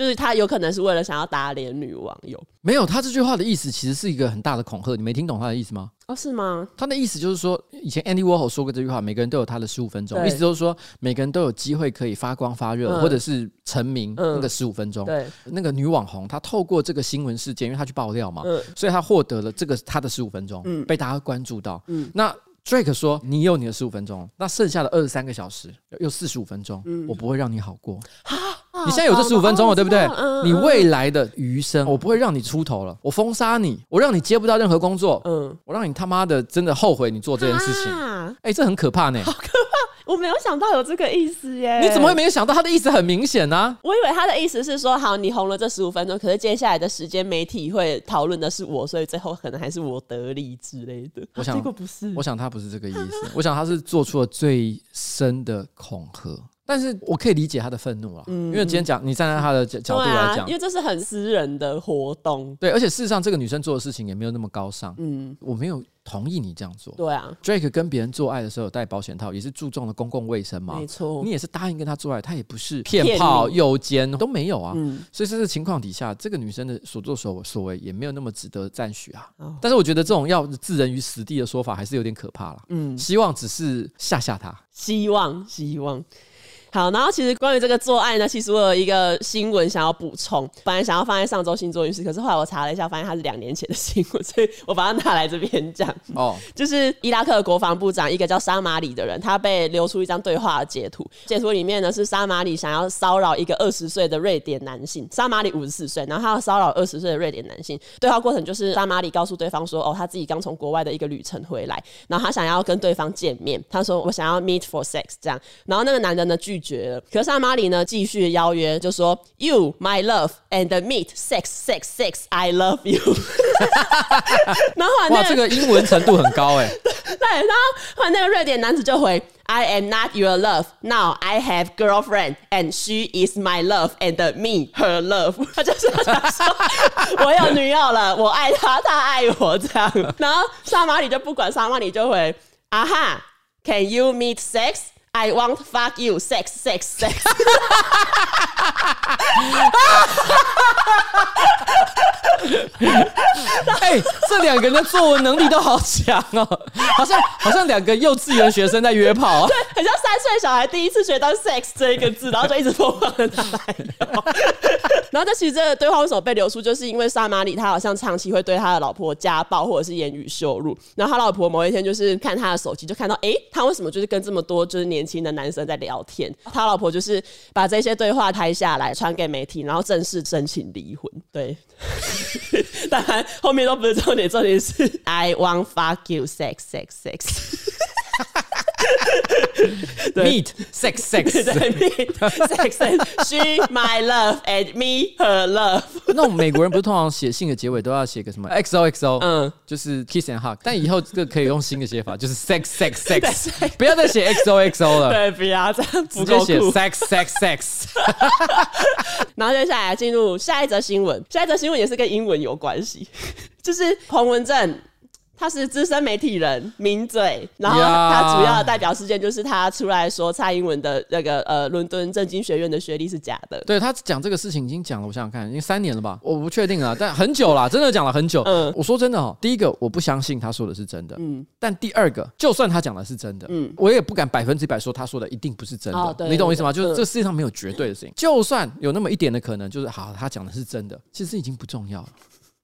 [SPEAKER 1] 就是他有可能是为了想要打脸女网友。
[SPEAKER 2] 没有，他这句话的意思其实是一个很大的恐吓。你没听懂他的意思吗？
[SPEAKER 1] 哦，是吗？
[SPEAKER 2] 他的意思就是说，以前 Andy Warhol 说过这句话，每个人都有他的十五分钟，意思就是说，每个人都有机会可以发光发热，嗯、或者是成名那个十五分钟。对，那个女网红她透过这个新闻事件，因为她去爆料嘛，嗯、所以她获得了这个她的十五分钟，嗯、被大家关注到。嗯，那。Drake 说：“你有你的十五分钟，那剩下的二十三个小时又四十五分钟，嗯、我不会让你好过。啊、你现在有这十五分钟了，对不对？嗯、你未来的余生，我不会让你出头了。我封杀你，我让你接不到任何工作。嗯，我让你他妈的真的后悔你做这件事情。哎、这很可怕呢。”
[SPEAKER 1] 好可怕我没有想到有这个意思耶！
[SPEAKER 2] 你怎么会没有想到？他的意思很明显呢、啊。
[SPEAKER 1] 我以为他的意思是说，好，你红了这十五分钟，可是接下来的时间媒体会讨论的是我，所以最后可能还是我得利之类的。
[SPEAKER 2] 我想，
[SPEAKER 1] 结果不是。
[SPEAKER 2] 我想他不是这个意思。我想他是做出了最深的恐吓。但是我可以理解他的愤怒啊，嗯、因为今天讲你站在他的角角度来讲、
[SPEAKER 1] 啊，因为这是很私人的活动。
[SPEAKER 2] 对，而且事实上这个女生做的事情也没有那么高尚。嗯，我没有。同意你这样做，
[SPEAKER 1] 对啊。
[SPEAKER 2] Drake 跟别人做爱的时候有戴保险套，也是注重了公共卫生嘛。
[SPEAKER 1] 没错，
[SPEAKER 2] 你也是答应跟他做爱，他也不是骗炮、诱奸都没有啊。嗯，所以在这个情况底下，这个女生的所作所所为也没有那么值得赞许啊。哦、但是我觉得这种要置人于死地的说法还是有点可怕了。嗯，希望只是吓吓他，
[SPEAKER 1] 希望希望。好，然后其实关于这个做爱呢，其实我有一个新闻想要补充，本来想要放在上周星座运势，可是后来我查了一下，发现它是两年前的新闻，所以我把它拿来这边讲。哦，就是伊拉克的国防部长，一个叫沙马里的人，他被流出一张对话的截图，截图里面呢是沙马里想要骚扰一个二十岁的瑞典男性，沙马里五十四岁，然后他要骚扰二十岁的瑞典男性，对话过程就是沙马里告诉对方说，哦，他自己刚从国外的一个旅程回来，然后他想要跟对方见面，他说我想要 meet for sex 这样，然后那个男人呢拒绝了，可是。萨马里呢，继续邀约，就说 “You, my love, and meet sex, sex, sex. I love you。 ”然后后来、那个、
[SPEAKER 2] 哇，这个英文程度很高哎。
[SPEAKER 1] 对，然后后来那个瑞典男子就回：“I am not your love. Now I have girlfriend, and she is my love, and me her love。”他就是想说：“我有女友了，我爱她，她爱我。”这样。然后萨马里就不管，萨马里就回：“啊哈，Can you meet sex？” I want fuck you, sex, sex, sex。
[SPEAKER 2] 哎，这两个人的作文能力都好强哦，好像好像两个幼稚园学生在约炮，
[SPEAKER 1] 对，很像三岁小孩第一次学到 sex 这一个字，然后就一直疯狂的拿来用。然后，这其实这个对话为什么被流出，就是因为萨马里他好像长期会对他的老婆家暴或者是言语羞辱。然后他老婆某一天就是看他的手机，就看到哎，他为什么就是跟这么多就是年轻的男生在聊天？他老婆就是把这些对话拍下来传给媒体，然后正式申请离婚。对，当然后面都不是重点，重点是 I want fuck you sex sex sex。
[SPEAKER 2] Meet sex sex
[SPEAKER 1] meet sex she my love and me her love。
[SPEAKER 2] 那种美国人不是通常写信的结尾都要写个什么 XOXO，嗯，就是 kiss and hug。但以后这个可以用新的写法，就是 sex sex sex，不要再写 XOXO 了。
[SPEAKER 1] 对，不要这样，
[SPEAKER 2] 直接写 sex sex sex。
[SPEAKER 1] 然后接下来进入下一则新闻，下一则新闻也是跟英文有关系，就是彭文正。他是资深媒体人，名嘴。然后他主要的代表事件就是他出来说蔡英文的那个呃伦敦政经学院的学历是假的。
[SPEAKER 2] 对，他讲这个事情已经讲了，我想想看，已经三年了吧？我不确定了，但很久了，真的讲了很久。嗯，我说真的哦，第一个我不相信他说的是真的。嗯，但第二个，就算他讲的是真的，嗯，我也不敢百分之百说他说的一定不是真的。你懂我意思吗？就是这世界上没有绝对的事情，就算有那么一点的可能，就是好，他讲的是真的，其实已经不重要了。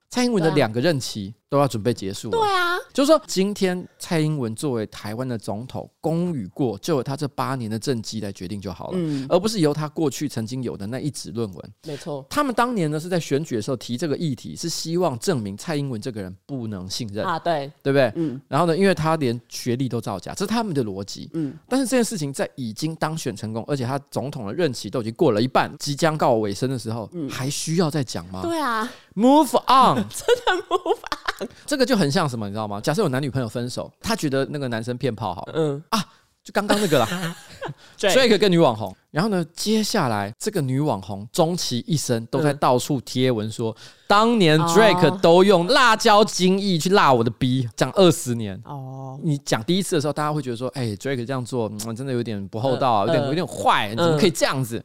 [SPEAKER 2] 蔡英文的两个任期都要准备结束了。
[SPEAKER 1] 对啊，
[SPEAKER 2] 就是说，今天蔡英文作为台湾的总统，功与过就由他这八年的政绩来决定就好了，嗯，而不是由他过去曾经有的那一纸论文。
[SPEAKER 1] 没错，
[SPEAKER 2] 他们当年呢是在选举的时候提这个议题，是希望证明蔡英文这个人不能信任
[SPEAKER 1] 啊，对，
[SPEAKER 2] 对不对？嗯，然后呢，因为他连学历都造假，这是他们的逻辑。嗯，但是这件事情在已经当选成功，而且他总统的任期都已经过了一半，即将告尾声的时候，嗯，还需要再讲吗？
[SPEAKER 1] 对啊。
[SPEAKER 2] Move on，
[SPEAKER 1] 真的 move on，
[SPEAKER 2] 这个就很像什么，你知道吗？假设有男女朋友分手，他觉得那个男生骗炮好，嗯啊，就刚刚那个啦，Drake 跟女网红，然后呢，接下来这个女网红终其一生都在到处贴文说，嗯、当年 Drake 都用辣椒精液去辣我的逼，讲二十年哦。你讲第一次的时候，大家会觉得说，哎，Drake 这样做，嗯，真的有点不厚道啊，有点有点坏，你怎么可以这样子？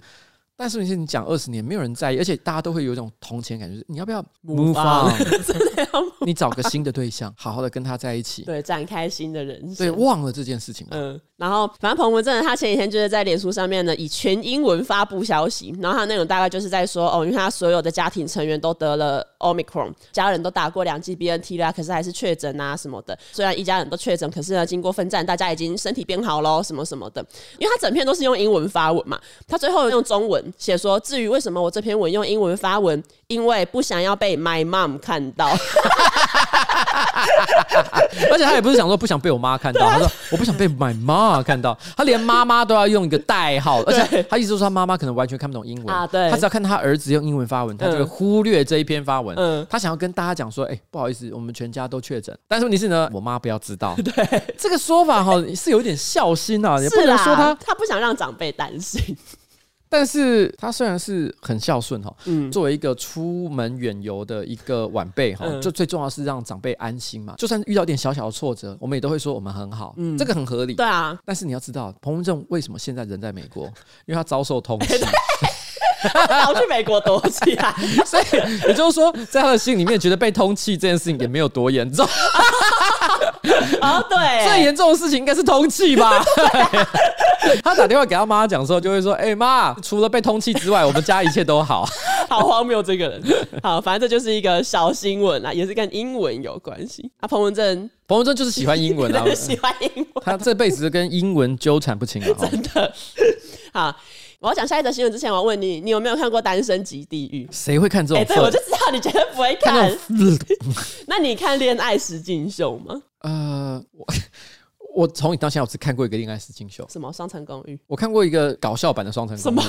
[SPEAKER 2] 但是你现在讲二十年，没有人在意，而且大家都会有一种同情感，就是你要不要 move on？真的要你找个新的对象，好好的跟他在一起，
[SPEAKER 1] 对，展开新的人生，
[SPEAKER 2] 对，忘了这件事情。嗯，
[SPEAKER 1] 然后反正彭文正他前几天就是在脸书上面呢，以全英文发布消息，然后他内容大概就是在说，哦，因为他所有的家庭成员都得了 Omicron，家人都打过两剂 BNT 啦，可是还是确诊啊什么的。虽然一家人都确诊，可是呢，经过奋战，大家已经身体变好喽，什么什么的。因为他整篇都是用英文发文嘛，他最后用中文。写说，至于为什么我这篇文用英文发文，因为不想要被 my mom 看到。
[SPEAKER 2] 而且他也不是想说不想被我妈看到，他说我不想被 my 妈看到，他连妈妈都要用一个代号，而且他意思说他妈妈可能完全看不懂英文啊，对，他只要看他儿子用英文发文，他就会忽略这一篇发文，嗯，他想要跟大家讲说，哎，不好意思，我们全家都确诊，但是问题是呢，我妈不要知道，对，这个说法哈是有点孝心啊，也不能说他
[SPEAKER 1] 他不想让长辈担心。
[SPEAKER 2] 但是他虽然是很孝顺哈，嗯，作为一个出门远游的一个晚辈哈，就最重要是让长辈安心嘛。就算遇到点小小的挫折，我们也都会说我们很好，嗯，这个很合理。
[SPEAKER 1] 对啊，
[SPEAKER 2] 但是你要知道，彭文正为什么现在人在美国？因为他遭受通缉，
[SPEAKER 1] 跑去美国躲起来。
[SPEAKER 2] 所以也就是说，在他的心里面，觉得被通缉这件事情也没有多严重。
[SPEAKER 1] 哦，对，
[SPEAKER 2] 最严重的事情应该是通气吧？他打电话给他妈讲的时候，就会说：“哎妈，除了被通气之外，我们家一切都好。”
[SPEAKER 1] 好荒谬，这个人。好，反正这就是一个小新闻啊，也是跟英文有关系啊。彭文正，
[SPEAKER 2] 彭文正就是喜欢英文啊，
[SPEAKER 1] 喜欢英文，
[SPEAKER 2] 他这辈子跟英文纠缠不清啊。
[SPEAKER 1] 真的。好，我要讲下一则新闻之前，我要问你，你有没有看过《单身即地狱》？
[SPEAKER 2] 谁会看这种？
[SPEAKER 1] 对，我就知道你绝对不会看。看那你看《恋爱实境秀》吗？
[SPEAKER 2] 呃，我我从你到现在我只看过一个恋爱实境秀，
[SPEAKER 1] 什么《双层公寓》？
[SPEAKER 2] 我看过一个搞笑版的《双层公寓》，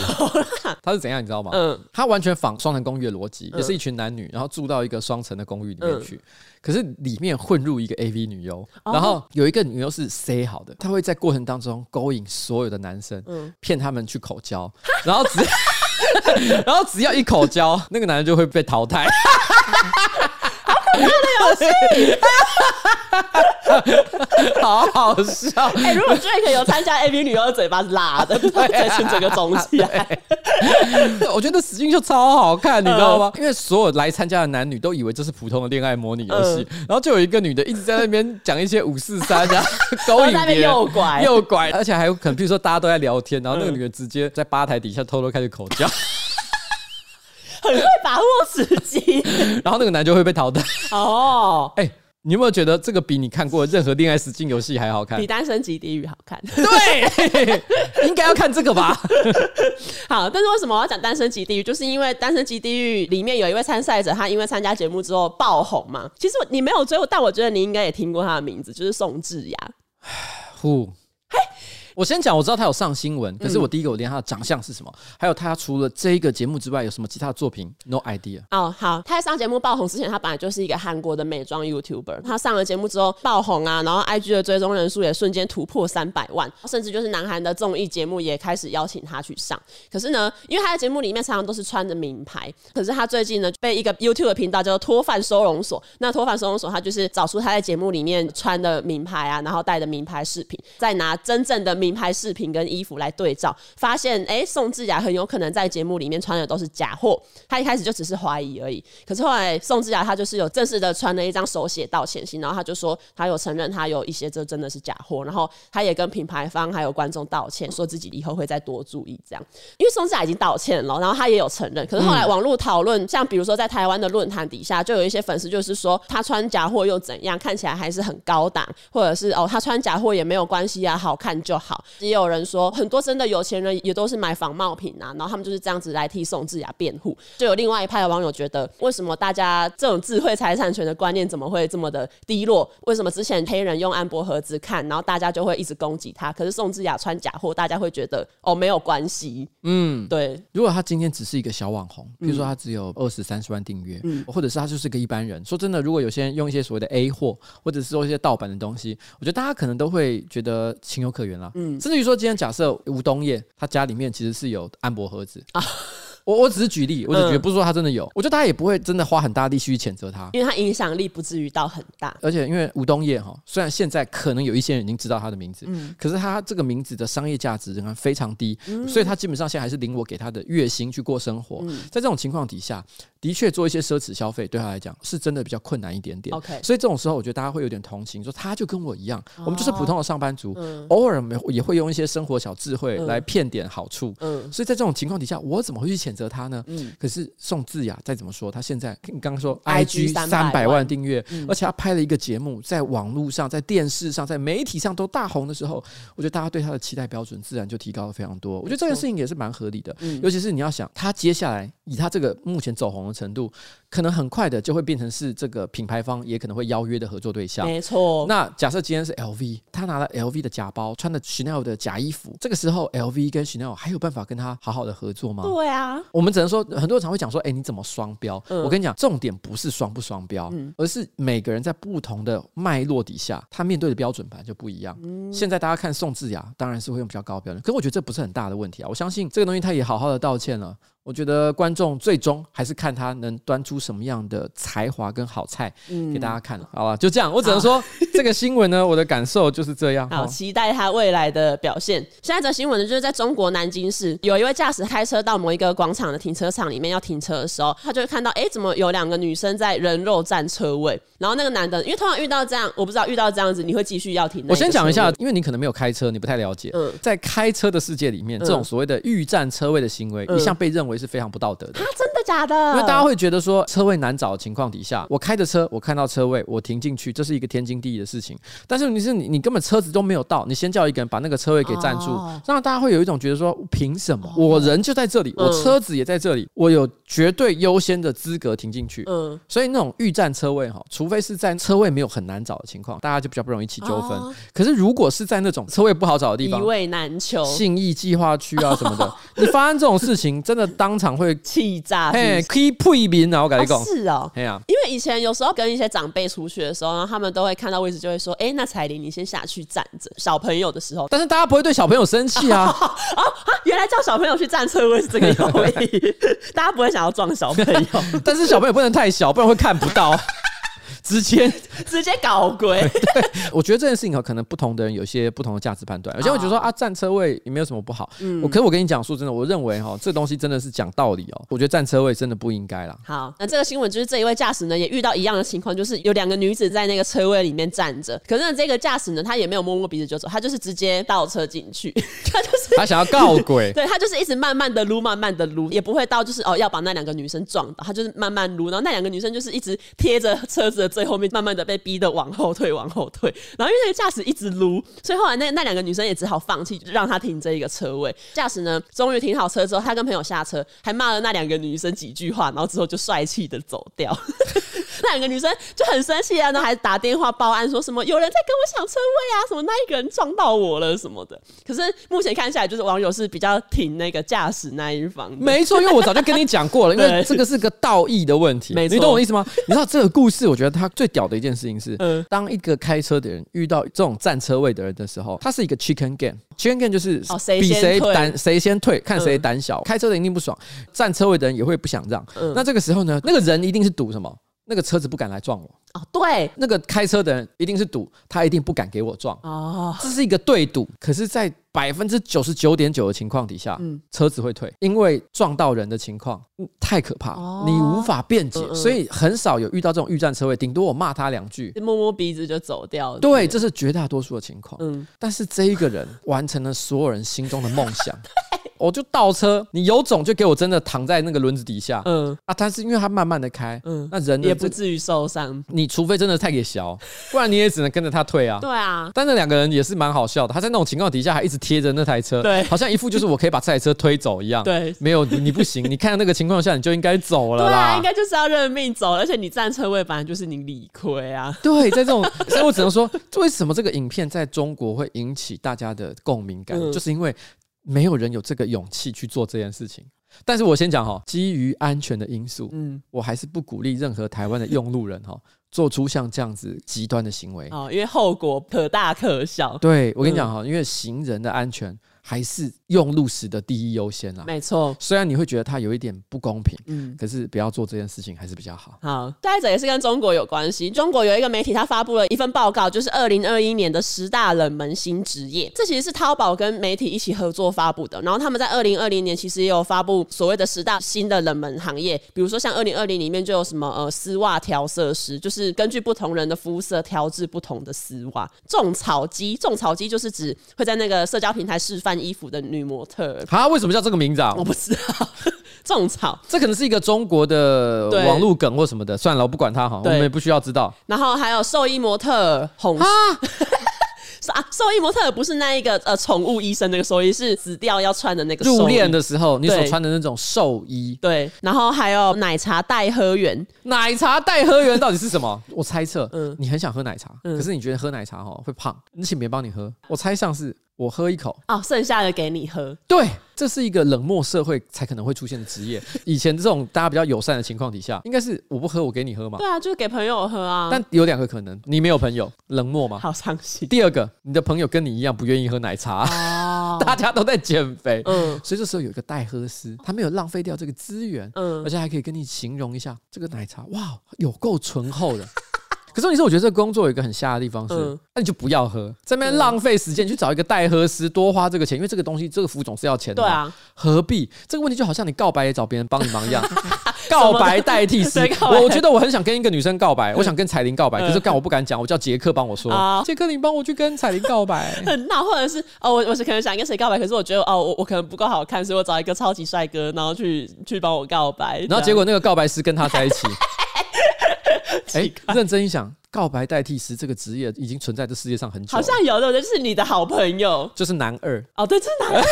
[SPEAKER 2] 它是怎样你知道吗？嗯，它完全仿《双层公寓》的逻辑，也是一群男女，然后住到一个双层的公寓里面去，可是里面混入一个 AV 女优，然后有一个女优是 say 好的，她会在过程当中勾引所有的男生，骗他们去口交，然后只 然后只要一口交，那个男人就会被淘汰。
[SPEAKER 1] 他的游戏，
[SPEAKER 2] 好好笑！
[SPEAKER 1] 哎、欸，如果 Drake 有参加 AV 女优的嘴巴是辣的，嘴唇整个肿起来。
[SPEAKER 2] 我觉得实境秀超好看，你知道吗？因为所有来参加的男女都以为这是普通的恋爱模拟游戏，然后就有一个女的一直在那边讲一些五四三啊，勾引别人，诱拐，诱拐，而且还有可能，比如说大家都在聊天，然后那个女的直接在吧台底下偷偷开始口交。
[SPEAKER 1] 很会把握时机，
[SPEAKER 2] 然后那个男就会被淘汰。
[SPEAKER 1] 哦，
[SPEAKER 2] 哎，你有没有觉得这个比你看过任何恋爱实境游戏还好看？
[SPEAKER 1] 比《单身即地狱》好看？
[SPEAKER 2] 对，应该要看这个吧。
[SPEAKER 1] 好，但是为什么我要讲《单身即地狱》？就是因为《单身即地狱》里面有一位参赛者，他因为参加节目之后爆红嘛。其实你没有追过，但我觉得你应该也听过他的名字，就是宋智雅。
[SPEAKER 2] 呼，嘿。我先讲，我知道他有上新闻，可是我第一个我连他的长相是什么，嗯、还有他除了这一个节目之外，有什么其他的作品？No idea。
[SPEAKER 1] 哦，好，他在上节目爆红之前，他本来就是一个韩国的美妆 YouTuber。他上了节目之后爆红啊，然后 IG 的追踪人数也瞬间突破三百万，甚至就是南韩的综艺节目也开始邀请他去上。可是呢，因为他在节目里面常常都是穿着名牌，可是他最近呢被一个 YouTube 的频道叫做脱饭收容所，那脱饭收容所他就是找出他在节目里面穿的名牌啊，然后带的名牌饰品，再拿真正的名牌饰品跟衣服来对照，发现哎，宋智雅很有可能在节目里面穿的都是假货。他一开始就只是怀疑而已，可是后来宋智雅他就是有正式的穿了一张手写道歉信，然后他就说他有承认他有一些这真的是假货，然后他也跟品牌方还有观众道歉，说自己以后会再多注意这样。因为宋智雅已经道歉了，然后他也有承认，可是后来网络讨论，像比如说在台湾的论坛底下，就有一些粉丝就是说他穿假货又怎样，看起来还是很高档，或者是哦他穿假货也没有关系啊，好看就好。也有人说很多真的有钱人也都是买仿冒品啊，然后他们就是这样子来替宋智雅辩护。就有另外一派的网友觉得，为什么大家这种智慧财产权的观念怎么会这么的低落？为什么之前黑人用安博盒子看，然后大家就会一直攻击他，可是宋智雅穿假货，大家会觉得哦没有关系。嗯，对。如
[SPEAKER 2] 果他今天只是一个小网红，比如说他只有二十三十万订阅，嗯，或者是他就是个一般人，说真的，如果有些人用一些所谓的 A 货，或者是说一些盗版的东西，我觉得大家可能都会觉得情有可原啦。嗯，甚至于说今天假设。吴东业他家里面其实是有安博盒子啊。我我只是举例，我只觉得不是说他真的有，我觉得他也不会真的花很大力气去谴责他，
[SPEAKER 1] 因为他影响力不至于到很大。
[SPEAKER 2] 而且因为吴东业哈，虽然现在可能有一些人已经知道他的名字，嗯，可是他这个名字的商业价值仍然非常低，所以他基本上现在还是领我给他的月薪去过生活。在这种情况底下，的确做一些奢侈消费对他来讲是真的比较困难一点点。OK，所以这种时候我觉得大家会有点同情，说他就跟我一样，我们就是普通的上班族，偶尔也会用一些生活小智慧来骗点好处。嗯，所以在这种情况底下，我怎么会去谴责他呢？嗯。可是宋智雅再怎么说，他现在你刚刚说 IG 三百万订阅，而且他拍了一个节目，在网络上、在电视上、在媒体上都大红的时候，我觉得大家对他的期待标准自然就提高了非常多。我觉得这件事情也是蛮合理的，尤其是你要想他接下来以他这个目前走红程度，可能很快的就会变成是这个品牌方也可能会邀约的合作对象。
[SPEAKER 1] 没错。
[SPEAKER 2] 那假设今天是 LV，他拿了 LV 的假包，穿的 Chanel 的假衣服，这个时候 LV 跟 Chanel 还有办法跟他好好的合作吗？
[SPEAKER 1] 对啊。
[SPEAKER 2] 我们只能说，很多人常会讲说，哎，你怎么双标？嗯、我跟你讲，重点不是双不双标，嗯、而是每个人在不同的脉络底下，他面对的标准盘就不一样。嗯、现在大家看宋智雅，当然是会用比较高标准，可是我觉得这不是很大的问题啊。我相信这个东西，他也好好的道歉了。我觉得观众最终还是看他能端出什么样的才华跟好菜给大家看了，好吧？就这样，我只能说好这个新闻呢，我的感受就是这样。
[SPEAKER 1] 好，期待他未来的表现。现在这新闻呢，就是在中国南京市，有一位驾驶开车到某一个广场的停车场里面要停车的时候，他就会看到，哎，怎么有两个女生在人肉占车位？然后那个男的，因为通常遇到这样，我不知道遇到这样子，你会继续要停。
[SPEAKER 2] 我先讲一下，因为你可能没有开车，你不太了解。嗯，在开车的世界里面，这种所谓的预占车位的行为，一向被认为是非常不道德的。
[SPEAKER 1] 他真的假的？
[SPEAKER 2] 因为大家会觉得说，车位难找的情况底下，我开着车，我看到车位，我停进去，这是一个天经地义的事情。但是你是你，你根本车子都没有到，你先叫一个人把那个车位给占住，让大家会有一种觉得说，凭什么？我人就在这里，我车子也在这里，我有绝对优先的资格停进去。嗯，所以那种预占车位哈，除非是在车位没有很难找的情况，大家就比较不容易起纠纷。可是如果是在那种车位不好找的地方，
[SPEAKER 1] 一位难求，
[SPEAKER 2] 信义计划区啊什么的，你发生这种事情，真的当场会
[SPEAKER 1] 气炸。
[SPEAKER 2] 嘿，可以配名啊！我跟你讲，
[SPEAKER 1] 是哦，哎呀，因为以前有时候跟一些长辈出去的时候，然后他们都会看到就会说：“哎，那彩玲，你先下去站着。”小朋友的时候，
[SPEAKER 2] 但是大家不会对小朋友生气啊！啊，
[SPEAKER 1] 原来叫小朋友去站车位是这个道理，大家不会想要撞小朋友，
[SPEAKER 2] 但是小朋友不能太小，不然会看不到。直接
[SPEAKER 1] 直接搞鬼，
[SPEAKER 2] 对，我觉得这件事情可能不同的人有些不同的价值判断。而且我觉得说啊，占车位也没有什么不好。嗯，我可是我跟你讲，说真的，我认为哈，这东西真的是讲道理哦。我觉得占车位真的不应该啦。
[SPEAKER 1] 好，那这个新闻就是这一位驾驶呢，也遇到一样的情况，就是有两个女子在那个车位里面站着，可是呢这个驾驶呢，他也没有摸摸鼻子就走，他就是直接倒车进去，他就是
[SPEAKER 2] 他想要告鬼，
[SPEAKER 1] 对他就是一直慢慢的撸，慢慢的撸，也不会到就是哦要把那两个女生撞到，他就是慢慢撸，然后那两个女生就是一直贴着车子的后面，慢慢的被。逼的往后退，往后退，然后因为那个驾驶一直撸，所以后来那那两个女生也只好放弃，让他停这一个车位。驾驶呢，终于停好车之后，他跟朋友下车，还骂了那两个女生几句话，然后之后就帅气的走掉。那两个女生就很生气啊，然后还打电话报案，说什么有人在跟我抢车位啊，什么那一个人撞到我了什么的。可是目前看下来，就是网友是比较挺那个驾驶那一方。
[SPEAKER 2] 没错，因为我早就跟你讲过了，因为这个是个道义的问题。没错，你懂我意思吗？你知道这个故事，我觉得它最屌的一件事情是，嗯，当一个开车的人遇到这种占车位的人的时候，他是一个 chicken game。chicken game 就是比谁胆谁先退，看谁胆小。开车的一定不爽，占车位的人也会不想让。那这个时候呢，那个人一定是赌什么？那个车子不敢来撞我
[SPEAKER 1] 哦，对，
[SPEAKER 2] 那个开车的人一定是赌，他一定不敢给我撞哦，这是一个对赌。可是，在百分之九十九点九的情况底下，嗯，车子会退，因为撞到人的情况太可怕，你无法辩解，所以很少有遇到这种预占车位，顶多我骂他两句，
[SPEAKER 1] 摸摸鼻子就走掉。
[SPEAKER 2] 对，这是绝大多数的情况。嗯，但是这一个人完成了所有人心中的梦想。我就倒车，你有种就给我真的躺在那个轮子底下。嗯啊，但是因为他慢慢的开，嗯，那人
[SPEAKER 1] 也不至于受伤。
[SPEAKER 2] 你除非真的太给小，不然你也只能跟着他退啊。
[SPEAKER 1] 对啊，
[SPEAKER 2] 但那两个人也是蛮好笑的，他在那种情况底下还一直贴着那台车，对，好像一副就是我可以把这台车推走一样。对，没有你不行，你看到那个情况下你就应该走了啦。对啊，
[SPEAKER 1] 应该就是要认命走，而且你占车位本来就是你理亏啊。
[SPEAKER 2] 对，在这种，所以我只能说，为什么这个影片在中国会引起大家的共鸣感，就是因为。没有人有这个勇气去做这件事情，但是我先讲哈，基于安全的因素，嗯，我还是不鼓励任何台湾的用路人哈 做出像这样子极端的行为
[SPEAKER 1] 哦，因为后果可大可小。
[SPEAKER 2] 对，我跟你讲哈，因为行人的安全。还是用路时的第一优先啦。没错，虽然你会觉得它有一点不公平，嗯，可是不要做这件事情还是比较好。
[SPEAKER 1] 好，下一则也是跟中国有关系。中国有一个媒体，它发布了一份报告，就是二零二一年的十大冷门新职业。这其实是淘宝跟媒体一起合作发布的。然后他们在二零二零年其实也有发布所谓的十大新的冷门行业，比如说像二零二零里面就有什么呃丝袜调色师，就是根据不同人的肤色调制不同的丝袜。种草机，种草机就是指会在那个社交平台示范。衣服的女模特，
[SPEAKER 2] 啊，为什么叫这个名字啊？
[SPEAKER 1] 我不知道，种草，
[SPEAKER 2] 这可能是一个中国的网络梗或什么的。算了，我不管它哈，我们也不需要知道。
[SPEAKER 1] 然后还有兽医模特红。是 啊，兽医模特不是那一个呃宠物医生那个兽医，是死掉要穿的那个。
[SPEAKER 2] 入殓的时候你所穿的那种兽衣。
[SPEAKER 1] 对，然后还有奶茶代喝员。
[SPEAKER 2] 奶茶代喝员到底是什么？我猜测，嗯，你很想喝奶茶，嗯、可是你觉得喝奶茶哈会胖，你请别人帮你喝。我猜像是。我喝一口
[SPEAKER 1] 哦，剩下的给你喝。
[SPEAKER 2] 对，这是一个冷漠社会才可能会出现的职业。以前这种大家比较友善的情况底下，应该是我不喝，我给你喝嘛。
[SPEAKER 1] 对啊，就是给朋友喝啊。
[SPEAKER 2] 但有两个可能，你没有朋友，冷漠吗？
[SPEAKER 1] 好伤心。
[SPEAKER 2] 第二个，你的朋友跟你一样不愿意喝奶茶，哦、大家都在减肥。嗯，所以这时候有一个代喝师，他没有浪费掉这个资源，嗯，而且还可以跟你形容一下这个奶茶，哇，有够醇厚的。可是你说，我觉得这个工作有一个很瞎的地方是，那、你就不要喝，在那边浪费时间去找一个代喝师，多花这个钱，因为这个东西这个服总是要钱的。对啊，何必？这个问题就好像你告白也找别人帮你忙一样，告白代替师。我我觉得我很想跟一个女生告白，我想跟彩玲告白，可是干我不敢讲，我叫杰克帮我说。杰克，你帮我去跟彩玲告白。
[SPEAKER 1] 很闹，或者是哦，我我是可能想跟谁告白，可是我觉得哦，我我可能不够好看，所以我找一个超级帅哥，然后去去帮我告白，
[SPEAKER 2] 然后结果那个告白师跟他在一起。哎，认真一想。告白代替师这个职业已经存在这世界上很久，
[SPEAKER 1] 好像有的就是你的好朋友，
[SPEAKER 2] 就是男二。
[SPEAKER 1] 哦，对，这是男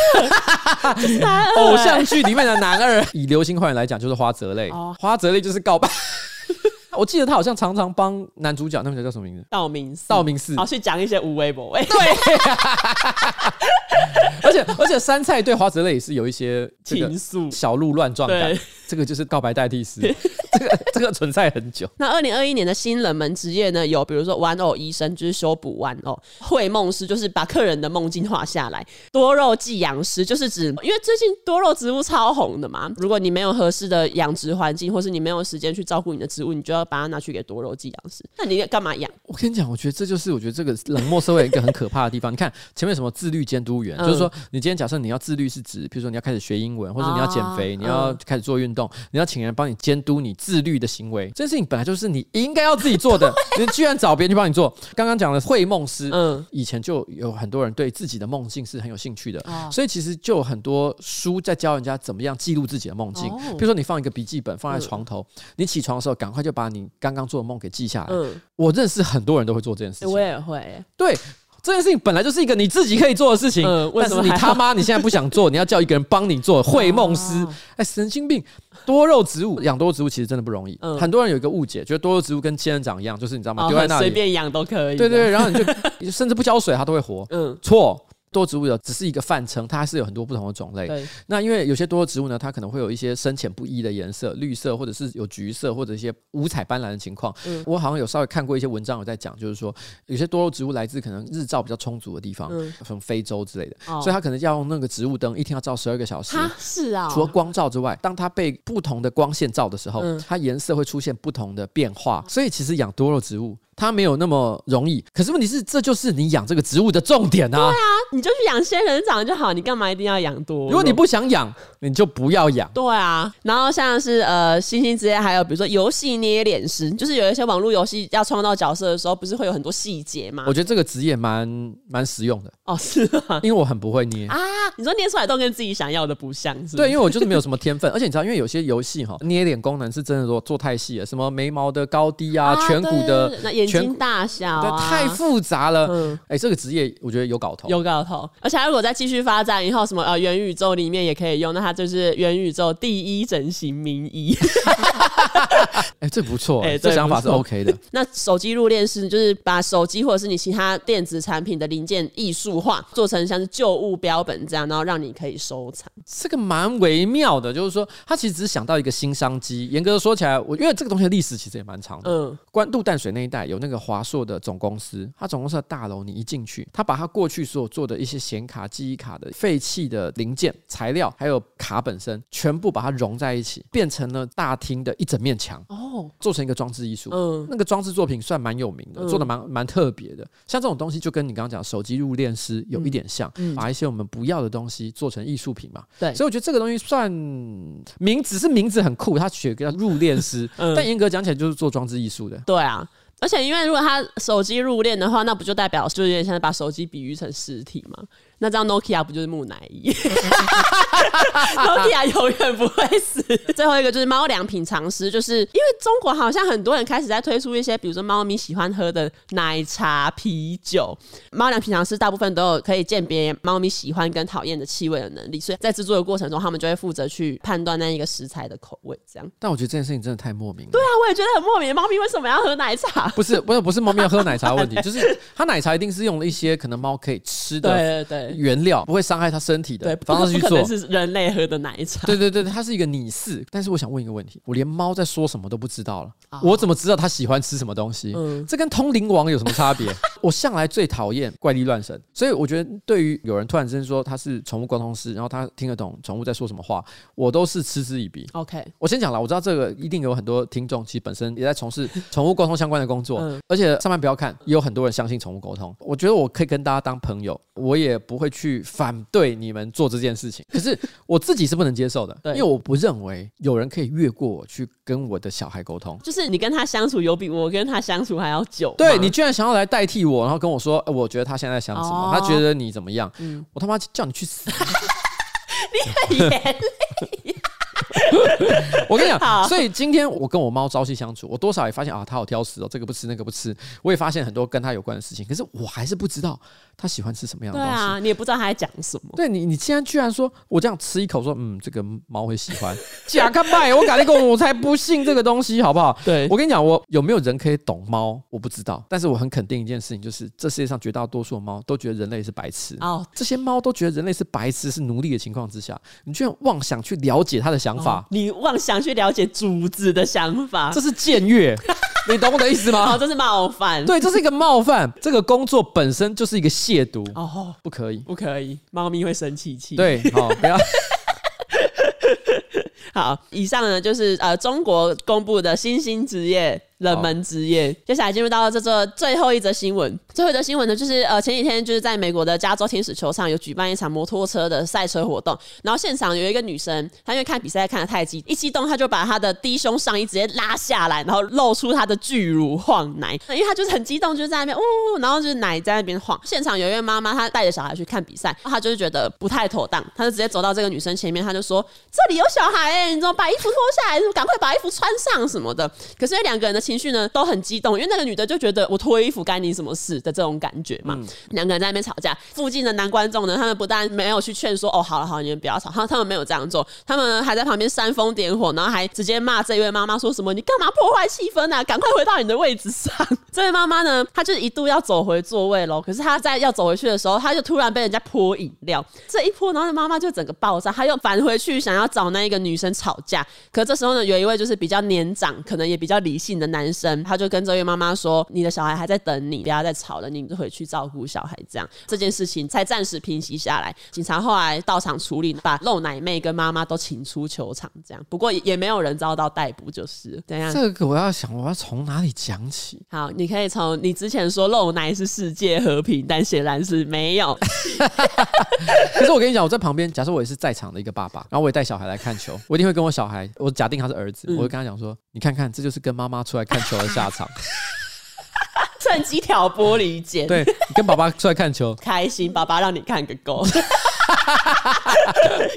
[SPEAKER 1] 二，是男二，
[SPEAKER 2] 偶像剧里面的男二。以流星花园来讲，就是花泽类，哦、花泽类就是告白。我记得他好像常常帮男主角，那个叫叫什么名字？
[SPEAKER 1] 道明寺。
[SPEAKER 2] 道明寺，
[SPEAKER 1] 好去讲一些无微博。对，
[SPEAKER 2] 而且而且杉菜对华泽类也是有一些
[SPEAKER 1] 情愫，
[SPEAKER 2] 小鹿乱撞感。这个就是告白代替师，这个这个存在很久。
[SPEAKER 1] 那二零二一年的新冷门职业呢？有比如说玩偶医生，就是修补玩偶；绘梦师就是把客人的梦境画下来；多肉寄养师就是指，因为最近多肉植物超红的嘛。如果你没有合适的养殖环境，或是你没有时间去照顾你的植物，你就要把它拿去给多肉寄养师。那你干嘛养？
[SPEAKER 2] 我跟你讲，我觉得这就是我觉得这个冷漠社会一个很可怕的地方。你看前面什么自律监督员，嗯、就是说你今天假设你要自律是指，比如说你要开始学英文，或者你要减肥，哦、你要开始做运动。你要请人帮你监督你自律的行为，这件事情本来就是你应该要自己做的，你居然找别人去帮你做。刚刚讲的会梦师，嗯，以前就有很多人对自己的梦境是很有兴趣的，哦、所以其实就有很多书在教人家怎么样记录自己的梦境。哦、比如说你放一个笔记本放在床头，嗯、你起床的时候赶快就把你刚刚做的梦给记下来。嗯，我认识很多人都会做这件事情，
[SPEAKER 1] 我也会。
[SPEAKER 2] 对。这件事情本来就是一个你自己可以做的事情，嗯、为什么但是你他妈你现在不想做，你要叫一个人帮你做会梦师？哎，神经病！多肉植物养多肉植物其实真的不容易，嗯、很多人有一个误解，觉得多肉植物跟仙人掌一样，就是你知道吗？丢、哦、在那里
[SPEAKER 1] 随便养都可以。
[SPEAKER 2] 对，对对，然后你就，你就甚至不浇水它都会活。嗯，错。多植物的只是一个泛称，它还是有很多不同的种类。那因为有些多肉植物呢，它可能会有一些深浅不一的颜色，绿色或者是有橘色或者一些五彩斑斓的情况。嗯、我好像有稍微看过一些文章有在讲，就是说有些多肉植物来自可能日照比较充足的地方，从、嗯、非洲之类的，哦、所以它可能要用那个植物灯，一天要照十二个小时。
[SPEAKER 1] 是啊。除
[SPEAKER 2] 了光照之外，当它被不同的光线照的时候，嗯、它颜色会出现不同的变化。所以其实养多肉植物。它没有那么容易，可是问题是，这就是你养这个植物的重点啊！对
[SPEAKER 1] 啊，你就去养仙人掌就好，你干嘛一定要养多？
[SPEAKER 2] 如果你不想养，你就不要养。
[SPEAKER 1] 对啊，然后像是呃，新兴职业还有比如说游戏捏脸师，就是有一些网络游戏要创造角色的时候，不是会有很多细节吗？
[SPEAKER 2] 我觉得这个职业蛮蛮实用的
[SPEAKER 1] 哦，是啊，
[SPEAKER 2] 因为我很不会捏啊。
[SPEAKER 1] 你说捏出来都跟自己想要的不像，是？
[SPEAKER 2] 对，因为我就是没有什么天分，而且你知道，因为有些游戏哈，捏脸功能是真的说做太细了，什么眉毛的高低啊，颧骨的
[SPEAKER 1] 那眼睛大小。对，
[SPEAKER 2] 太复杂了。嗯，哎，这个职业我觉得有搞头，
[SPEAKER 1] 有搞头。而且如果再继续发展以后，什么呃元宇宙里面也可以用，那他就是元宇宙第一整形名医。
[SPEAKER 2] 哎，这不错，哎，这想法是 OK 的。
[SPEAKER 1] 那手机入殓师就是把手机或者是你其他电子产品的零件艺术化，做成像是旧物标本这样，然后让你可以收藏。
[SPEAKER 2] 这个蛮微妙的，就是说他其实只是想到一个新商机。严格的说起来，我因为这个东西的历史其实也蛮长的。嗯，关渡淡水那一带有那个华硕的。总公司，它总公司的大楼，你一进去，它把它过去所有做的一些显卡、记忆卡的废弃的零件、材料，还有卡本身，全部把它融在一起，变成了大厅的一整面墙。哦，做成一个装置艺术。嗯，那个装置作品算蛮有名的，做的蛮蛮特别的。像这种东西，就跟你刚刚讲手机入殓师有一点像，把一些我们不要的东西做成艺术品嘛。对，所以我觉得这个东西算名，只是名字很酷，它取个叫入殓师，嗯、但严格讲起来就是做装置艺术的。
[SPEAKER 1] 对啊。而且，因为如果他手机入殓的话，那不就代表就有点像把手机比喻成尸体吗？那这样 Nokia 不就是木乃伊？Nokia 永远不会死。最后一个就是猫粮品尝师，就是因为中国好像很多人开始在推出一些，比如说猫咪喜欢喝的奶茶、啤酒。猫粮品尝师大部分都有可以鉴别猫咪喜欢跟讨厌的气味的能力，所以在制作的过程中，他们就会负责去判断那一个食材的口味。这样。
[SPEAKER 2] 但我觉得这件事情真的太莫名了。
[SPEAKER 1] 对啊，我也觉得很莫名。猫咪为什么要喝奶茶？
[SPEAKER 2] 不是，不是，不是猫咪要喝奶茶的问题，就是它奶茶一定是用了一些可能猫可以吃的 对对对原料，不会伤害他身体的对方式去做。
[SPEAKER 1] 可能是人类喝的奶茶。
[SPEAKER 2] 对对对，它是一个拟似。但是我想问一个问题：我连猫在说什么都不知道了，我怎么知道它喜欢吃什么东西？嗯，这跟通灵王有什么差别？我向来最讨厌怪力乱神，所以我觉得对于有人突然之间说他是宠物沟通师，然后他听得懂宠物在说什么话，我都是嗤之以鼻。
[SPEAKER 1] OK，
[SPEAKER 2] 我先讲了，我知道这个一定有很多听众其实本身也在从事宠物沟通相关的工作，而且上班不要看，也有很多人相信宠物沟通。我觉得我可以跟大家当朋友，我也不会去反对你们做这件事情。可是我自己是不能接受的，因为我不认为有人可以越过我去跟我的小孩沟通。
[SPEAKER 1] 就是你跟他相处有比我跟他相处还要久。
[SPEAKER 2] 对，你居然想要来代替我，然后跟我说，呃，我觉得他现在想什么，哦、他觉得你怎么样？嗯、我他妈叫你去死！
[SPEAKER 1] 你很严厉。
[SPEAKER 2] 我跟你讲，所以今天我跟我猫朝夕相处，我多少也发现啊，它好挑食哦，这个不吃，那个不吃。我也发现很多跟它有关的事情，可是我还是不知道它喜欢吃什么样的东西。对啊，
[SPEAKER 1] 你也不知道它在讲什么。
[SPEAKER 2] 对你，你竟然居然说我这样吃一口，说嗯，这个猫会喜欢。假看麦，我跟你讲，我才不信这个东西，好不好？对，我跟你讲，我有没有人可以懂猫？我不知道，但是我很肯定一件事情，就是这世界上绝大多数的猫都觉得人类是白痴。哦，这些猫都觉得人类是白痴，是奴隶的情况之下，你居然妄想去了解它的想法。
[SPEAKER 1] 你妄想去了解主子的想法，
[SPEAKER 2] 这是僭越，你懂我的意思吗？
[SPEAKER 1] 哦，这是冒犯，
[SPEAKER 2] 对，这是一个冒犯。这个工作本身就是一个亵渎，哦，不可以，
[SPEAKER 1] 不可以，猫咪会生气气。
[SPEAKER 2] 对，好，不要。
[SPEAKER 1] 好，以上呢就是呃中国公布的新兴职业。冷门职业，接下来进入到了这个最后一则新闻。最后一则新闻呢，就是呃前几天就是在美国的加州天使球场有举办一场摩托车的赛车活动，然后现场有一个女生，她因为看比赛看的太激，一激动她就把她的低胸上衣直接拉下来，然后露出她的巨乳晃奶，因为她就是很激动，就是在那边呜，然后就是奶在那边晃。现场有一位妈妈，她带着小孩去看比赛，她就是觉得不太妥当，她就直接走到这个女生前面，她就说：“这里有小孩哎、欸，你怎么把衣服脱下来？赶快把衣服穿上什么的。”可是两个人的情绪呢都很激动，因为那个女的就觉得我脱衣服干你什么事的这种感觉嘛。两、嗯、个人在那边吵架，附近的男观众呢，他们不但没有去劝说哦，好了好了，你们不要吵，他他们没有这样做，他们还在旁边煽风点火，然后还直接骂这位妈妈说什么：“你干嘛破坏气氛啊？赶快回到你的位置上。”这位妈妈呢，她就一度要走回座位喽，可是她在要走回去的时候，她就突然被人家泼饮料，这一泼，然后妈妈就整个爆炸，她又返回去想要找那一个女生吵架，可这时候呢，有一位就是比较年长，可能也比较理性的男生。他就跟这位妈妈说：“你的小孩还在等你，不要再吵了，你就回去照顾小孩。”这样这件事情才暂时平息下来。警察后来到场处理，把露奶妹跟妈妈都请出球场。这样不过也没有人遭到逮捕，就是怎样。
[SPEAKER 2] 这个我要想，我要从哪里讲起？
[SPEAKER 1] 好，你可以从你之前说露奶是世界和平，但显然是没有。
[SPEAKER 2] 可是我跟你讲，我在旁边，假设我也是在场的一个爸爸，然后我也带小孩来看球，我一定会跟我小孩，我假定他是儿子，嗯、我会跟他讲说：“你看看，这就是跟妈妈出来看球的下场。”
[SPEAKER 1] 趁机挑拨离间，
[SPEAKER 2] 对，你跟爸爸出来看球，
[SPEAKER 1] 开心，爸爸让你看个够。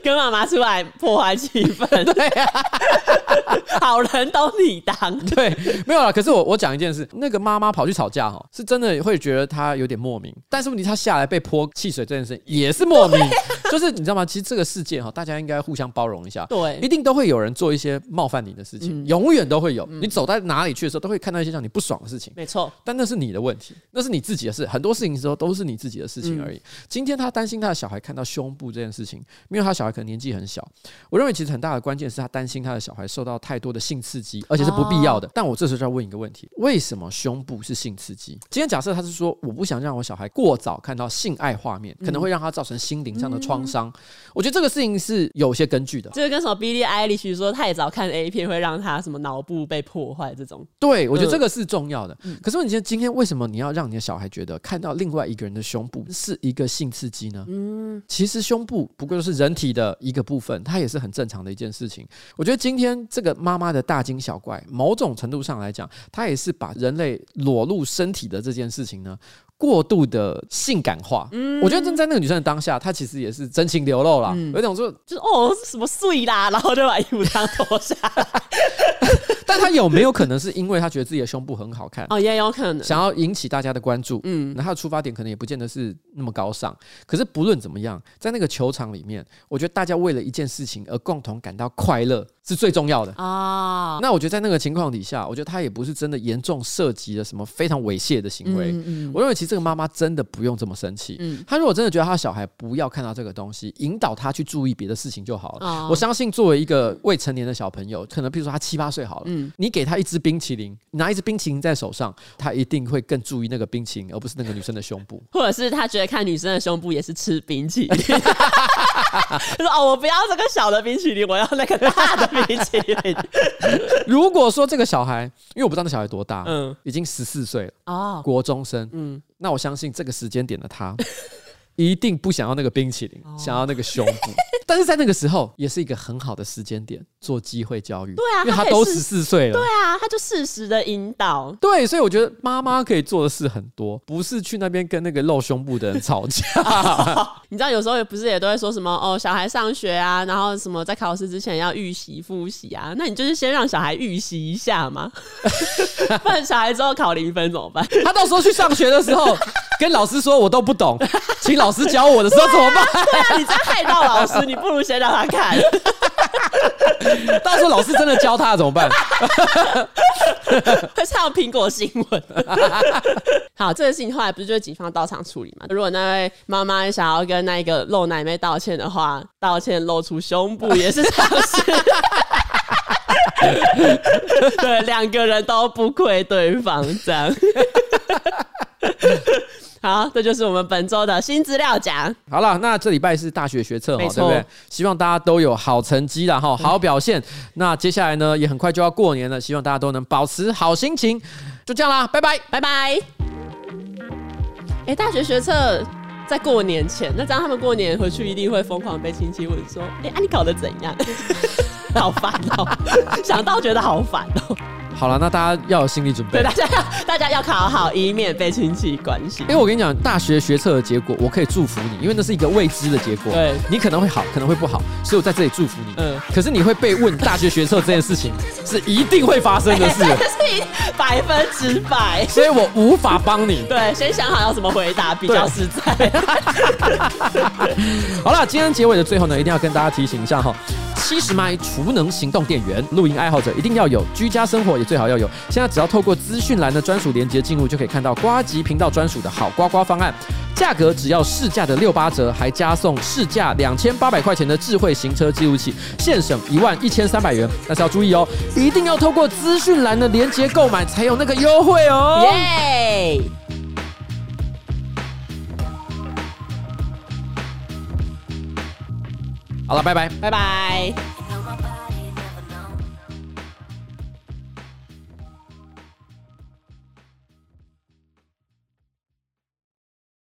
[SPEAKER 1] 跟妈妈出来破坏气氛，对呀、啊，好人都你当，
[SPEAKER 2] 对，没有啦。可是我我讲一件事，那个妈妈跑去吵架哈，是真的会觉得她有点莫名。但是问题她下来被泼汽水这件事也是莫名，啊、就是你知道吗？其实这个世界哈，大家应该互相包容一下，对，一定都会有人做一些冒犯你的事情，嗯、永远都会有。嗯、你走在哪里去的时候，都会看到一些让你不爽的事情，没错。但那是你的问题，那是你自己的事，很多事情的时候都是你自己的事情而已。嗯、今天他担心他的小孩看到胸部这件事情。因为他小孩可能年纪很小，我认为其实很大的关键是他担心他的小孩受到太多的性刺激，而且是不必要的。但我这时候就要问一个问题：为什么胸部是性刺激？今天假设他是说我不想让我小孩过早看到性爱画面，可能会让他造成心灵上的创伤。我觉得这个事情是有些根据的。这个
[SPEAKER 1] 跟什么 Billie Eilish 说太早看 A 片会让他什么脑部被破坏这种？
[SPEAKER 2] 对，我觉得这个是重要的。可是问题是今天为什么你要让你的小孩觉得看到另外一个人的胸部是一个性刺激呢？嗯，其实胸部不过就是人体的一个部分，它也是很正常的一件事情。我觉得今天这个妈妈的大惊小怪，某种程度上来讲，她也是把人类裸露身体的这件事情呢，过度的性感化。嗯，我觉得正在那个女生的当下，她其实也是真情流露了，嗯、有一种说
[SPEAKER 1] 就是哦什么碎啦，然后就把衣服这样脱下来。
[SPEAKER 2] 但他有没有可能是因为他觉得自己的胸部很好看？
[SPEAKER 1] 哦，也有可能
[SPEAKER 2] 想要引起大家的关注。嗯，那他的出发点可能也不见得是那么高尚。可是不论怎么样，在那个球场里面，我觉得大家为了一件事情而共同感到快乐是最重要的啊。那我觉得在那个情况底下，我觉得他也不是真的严重涉及了什么非常猥亵的行为。嗯嗯，我认为其实这个妈妈真的不用这么生气。嗯，她如果真的觉得她小孩不要看到这个东西，引导他去注意别的事情就好了。哦，我相信作为一个未成年的小朋友，可能比如说他七八岁好了，嗯，你给他一支冰淇淋，拿一支冰淇淋在手上，他一定会更注意那个冰淇淋，而不是那个女生的胸部，
[SPEAKER 1] 或者是他觉得看女生的胸部也是吃冰淇淋。就说哦，我不要这个小的冰淇淋，我要那个大的冰淇淋。
[SPEAKER 2] 如果说这个小孩，因为我不知道那小孩多大，嗯，已经十四岁了，哦，国中生，嗯，那我相信这个时间点的他。一定不想要那个冰淇淋，哦、想要那个胸部。但是在那个时候，也是一个很好的时间点做机会教育。
[SPEAKER 1] 对啊，
[SPEAKER 2] 因为他都十四岁了。
[SPEAKER 1] 对啊，他就适时的引导。
[SPEAKER 2] 对，所以我觉得妈妈可以做的事很多，不是去那边跟那个露胸部的人吵架。
[SPEAKER 1] 哦、你知道，有时候也不是也都会说什么哦，小孩上学啊，然后什么在考试之前要预习复习啊。那你就是先让小孩预习一下嘛，不然小孩之后考零分怎么办？
[SPEAKER 2] 他到时候去上学的时候。跟老师说，我都不懂，请老师教我的时候怎么办？
[SPEAKER 1] 对啊，你这样害到老师，你不如先让他看。
[SPEAKER 2] 到时候老师真的教他怎么办？
[SPEAKER 1] 会上苹果新闻。好，这个事情后来不是就是警方到场处理嘛？如果那位妈妈想要跟那个露奶妹道歉的话，道歉露出胸部也是常事。对，两个人都不亏对方，这样。好，这就是我们本周的新资料奖。
[SPEAKER 2] 好了，那这礼拜是大学学测，对不对？希望大家都有好成绩啦，哈，好表现。那接下来呢，也很快就要过年了，希望大家都能保持好心情。就这样啦，拜拜，
[SPEAKER 1] 拜拜。哎，大学学测在过年前，那这样他们过年回去一定会疯狂被亲戚问说：“哎，啊，你考的怎样？” 好烦哦，想到觉得好烦哦。
[SPEAKER 2] 好了，那大家要有心理准备。
[SPEAKER 1] 对，大家要大家要考好，以免被亲戚关心。
[SPEAKER 2] 因为我跟你讲，大学学测的结果，我可以祝福你，因为那是一个未知的结果。对，你可能会好，可能会不好，所以我在这里祝福你。嗯。可是你会被问大学学测这件事情，是一定会发生的事，
[SPEAKER 1] 是百分之百。
[SPEAKER 2] 所以我无法帮你。
[SPEAKER 1] 对，先想好要怎么回答比较实在。
[SPEAKER 2] 好了，今天结尾的最后呢，一定要跟大家提醒一下哈。七十迈储能行动电源，露营爱好者一定要有，居家生活也最好要有。现在只要透过资讯栏的专属链接进入，就可以看到瓜吉频道专属的好瓜瓜方案，价格只要市价的六八折，还加送市价两千八百块钱的智慧行车记录器，现省一万一千三百元。但是要注意哦，一定要透过资讯栏的链接购买才有那个优惠哦。耶！好了，拜拜，
[SPEAKER 1] 拜拜。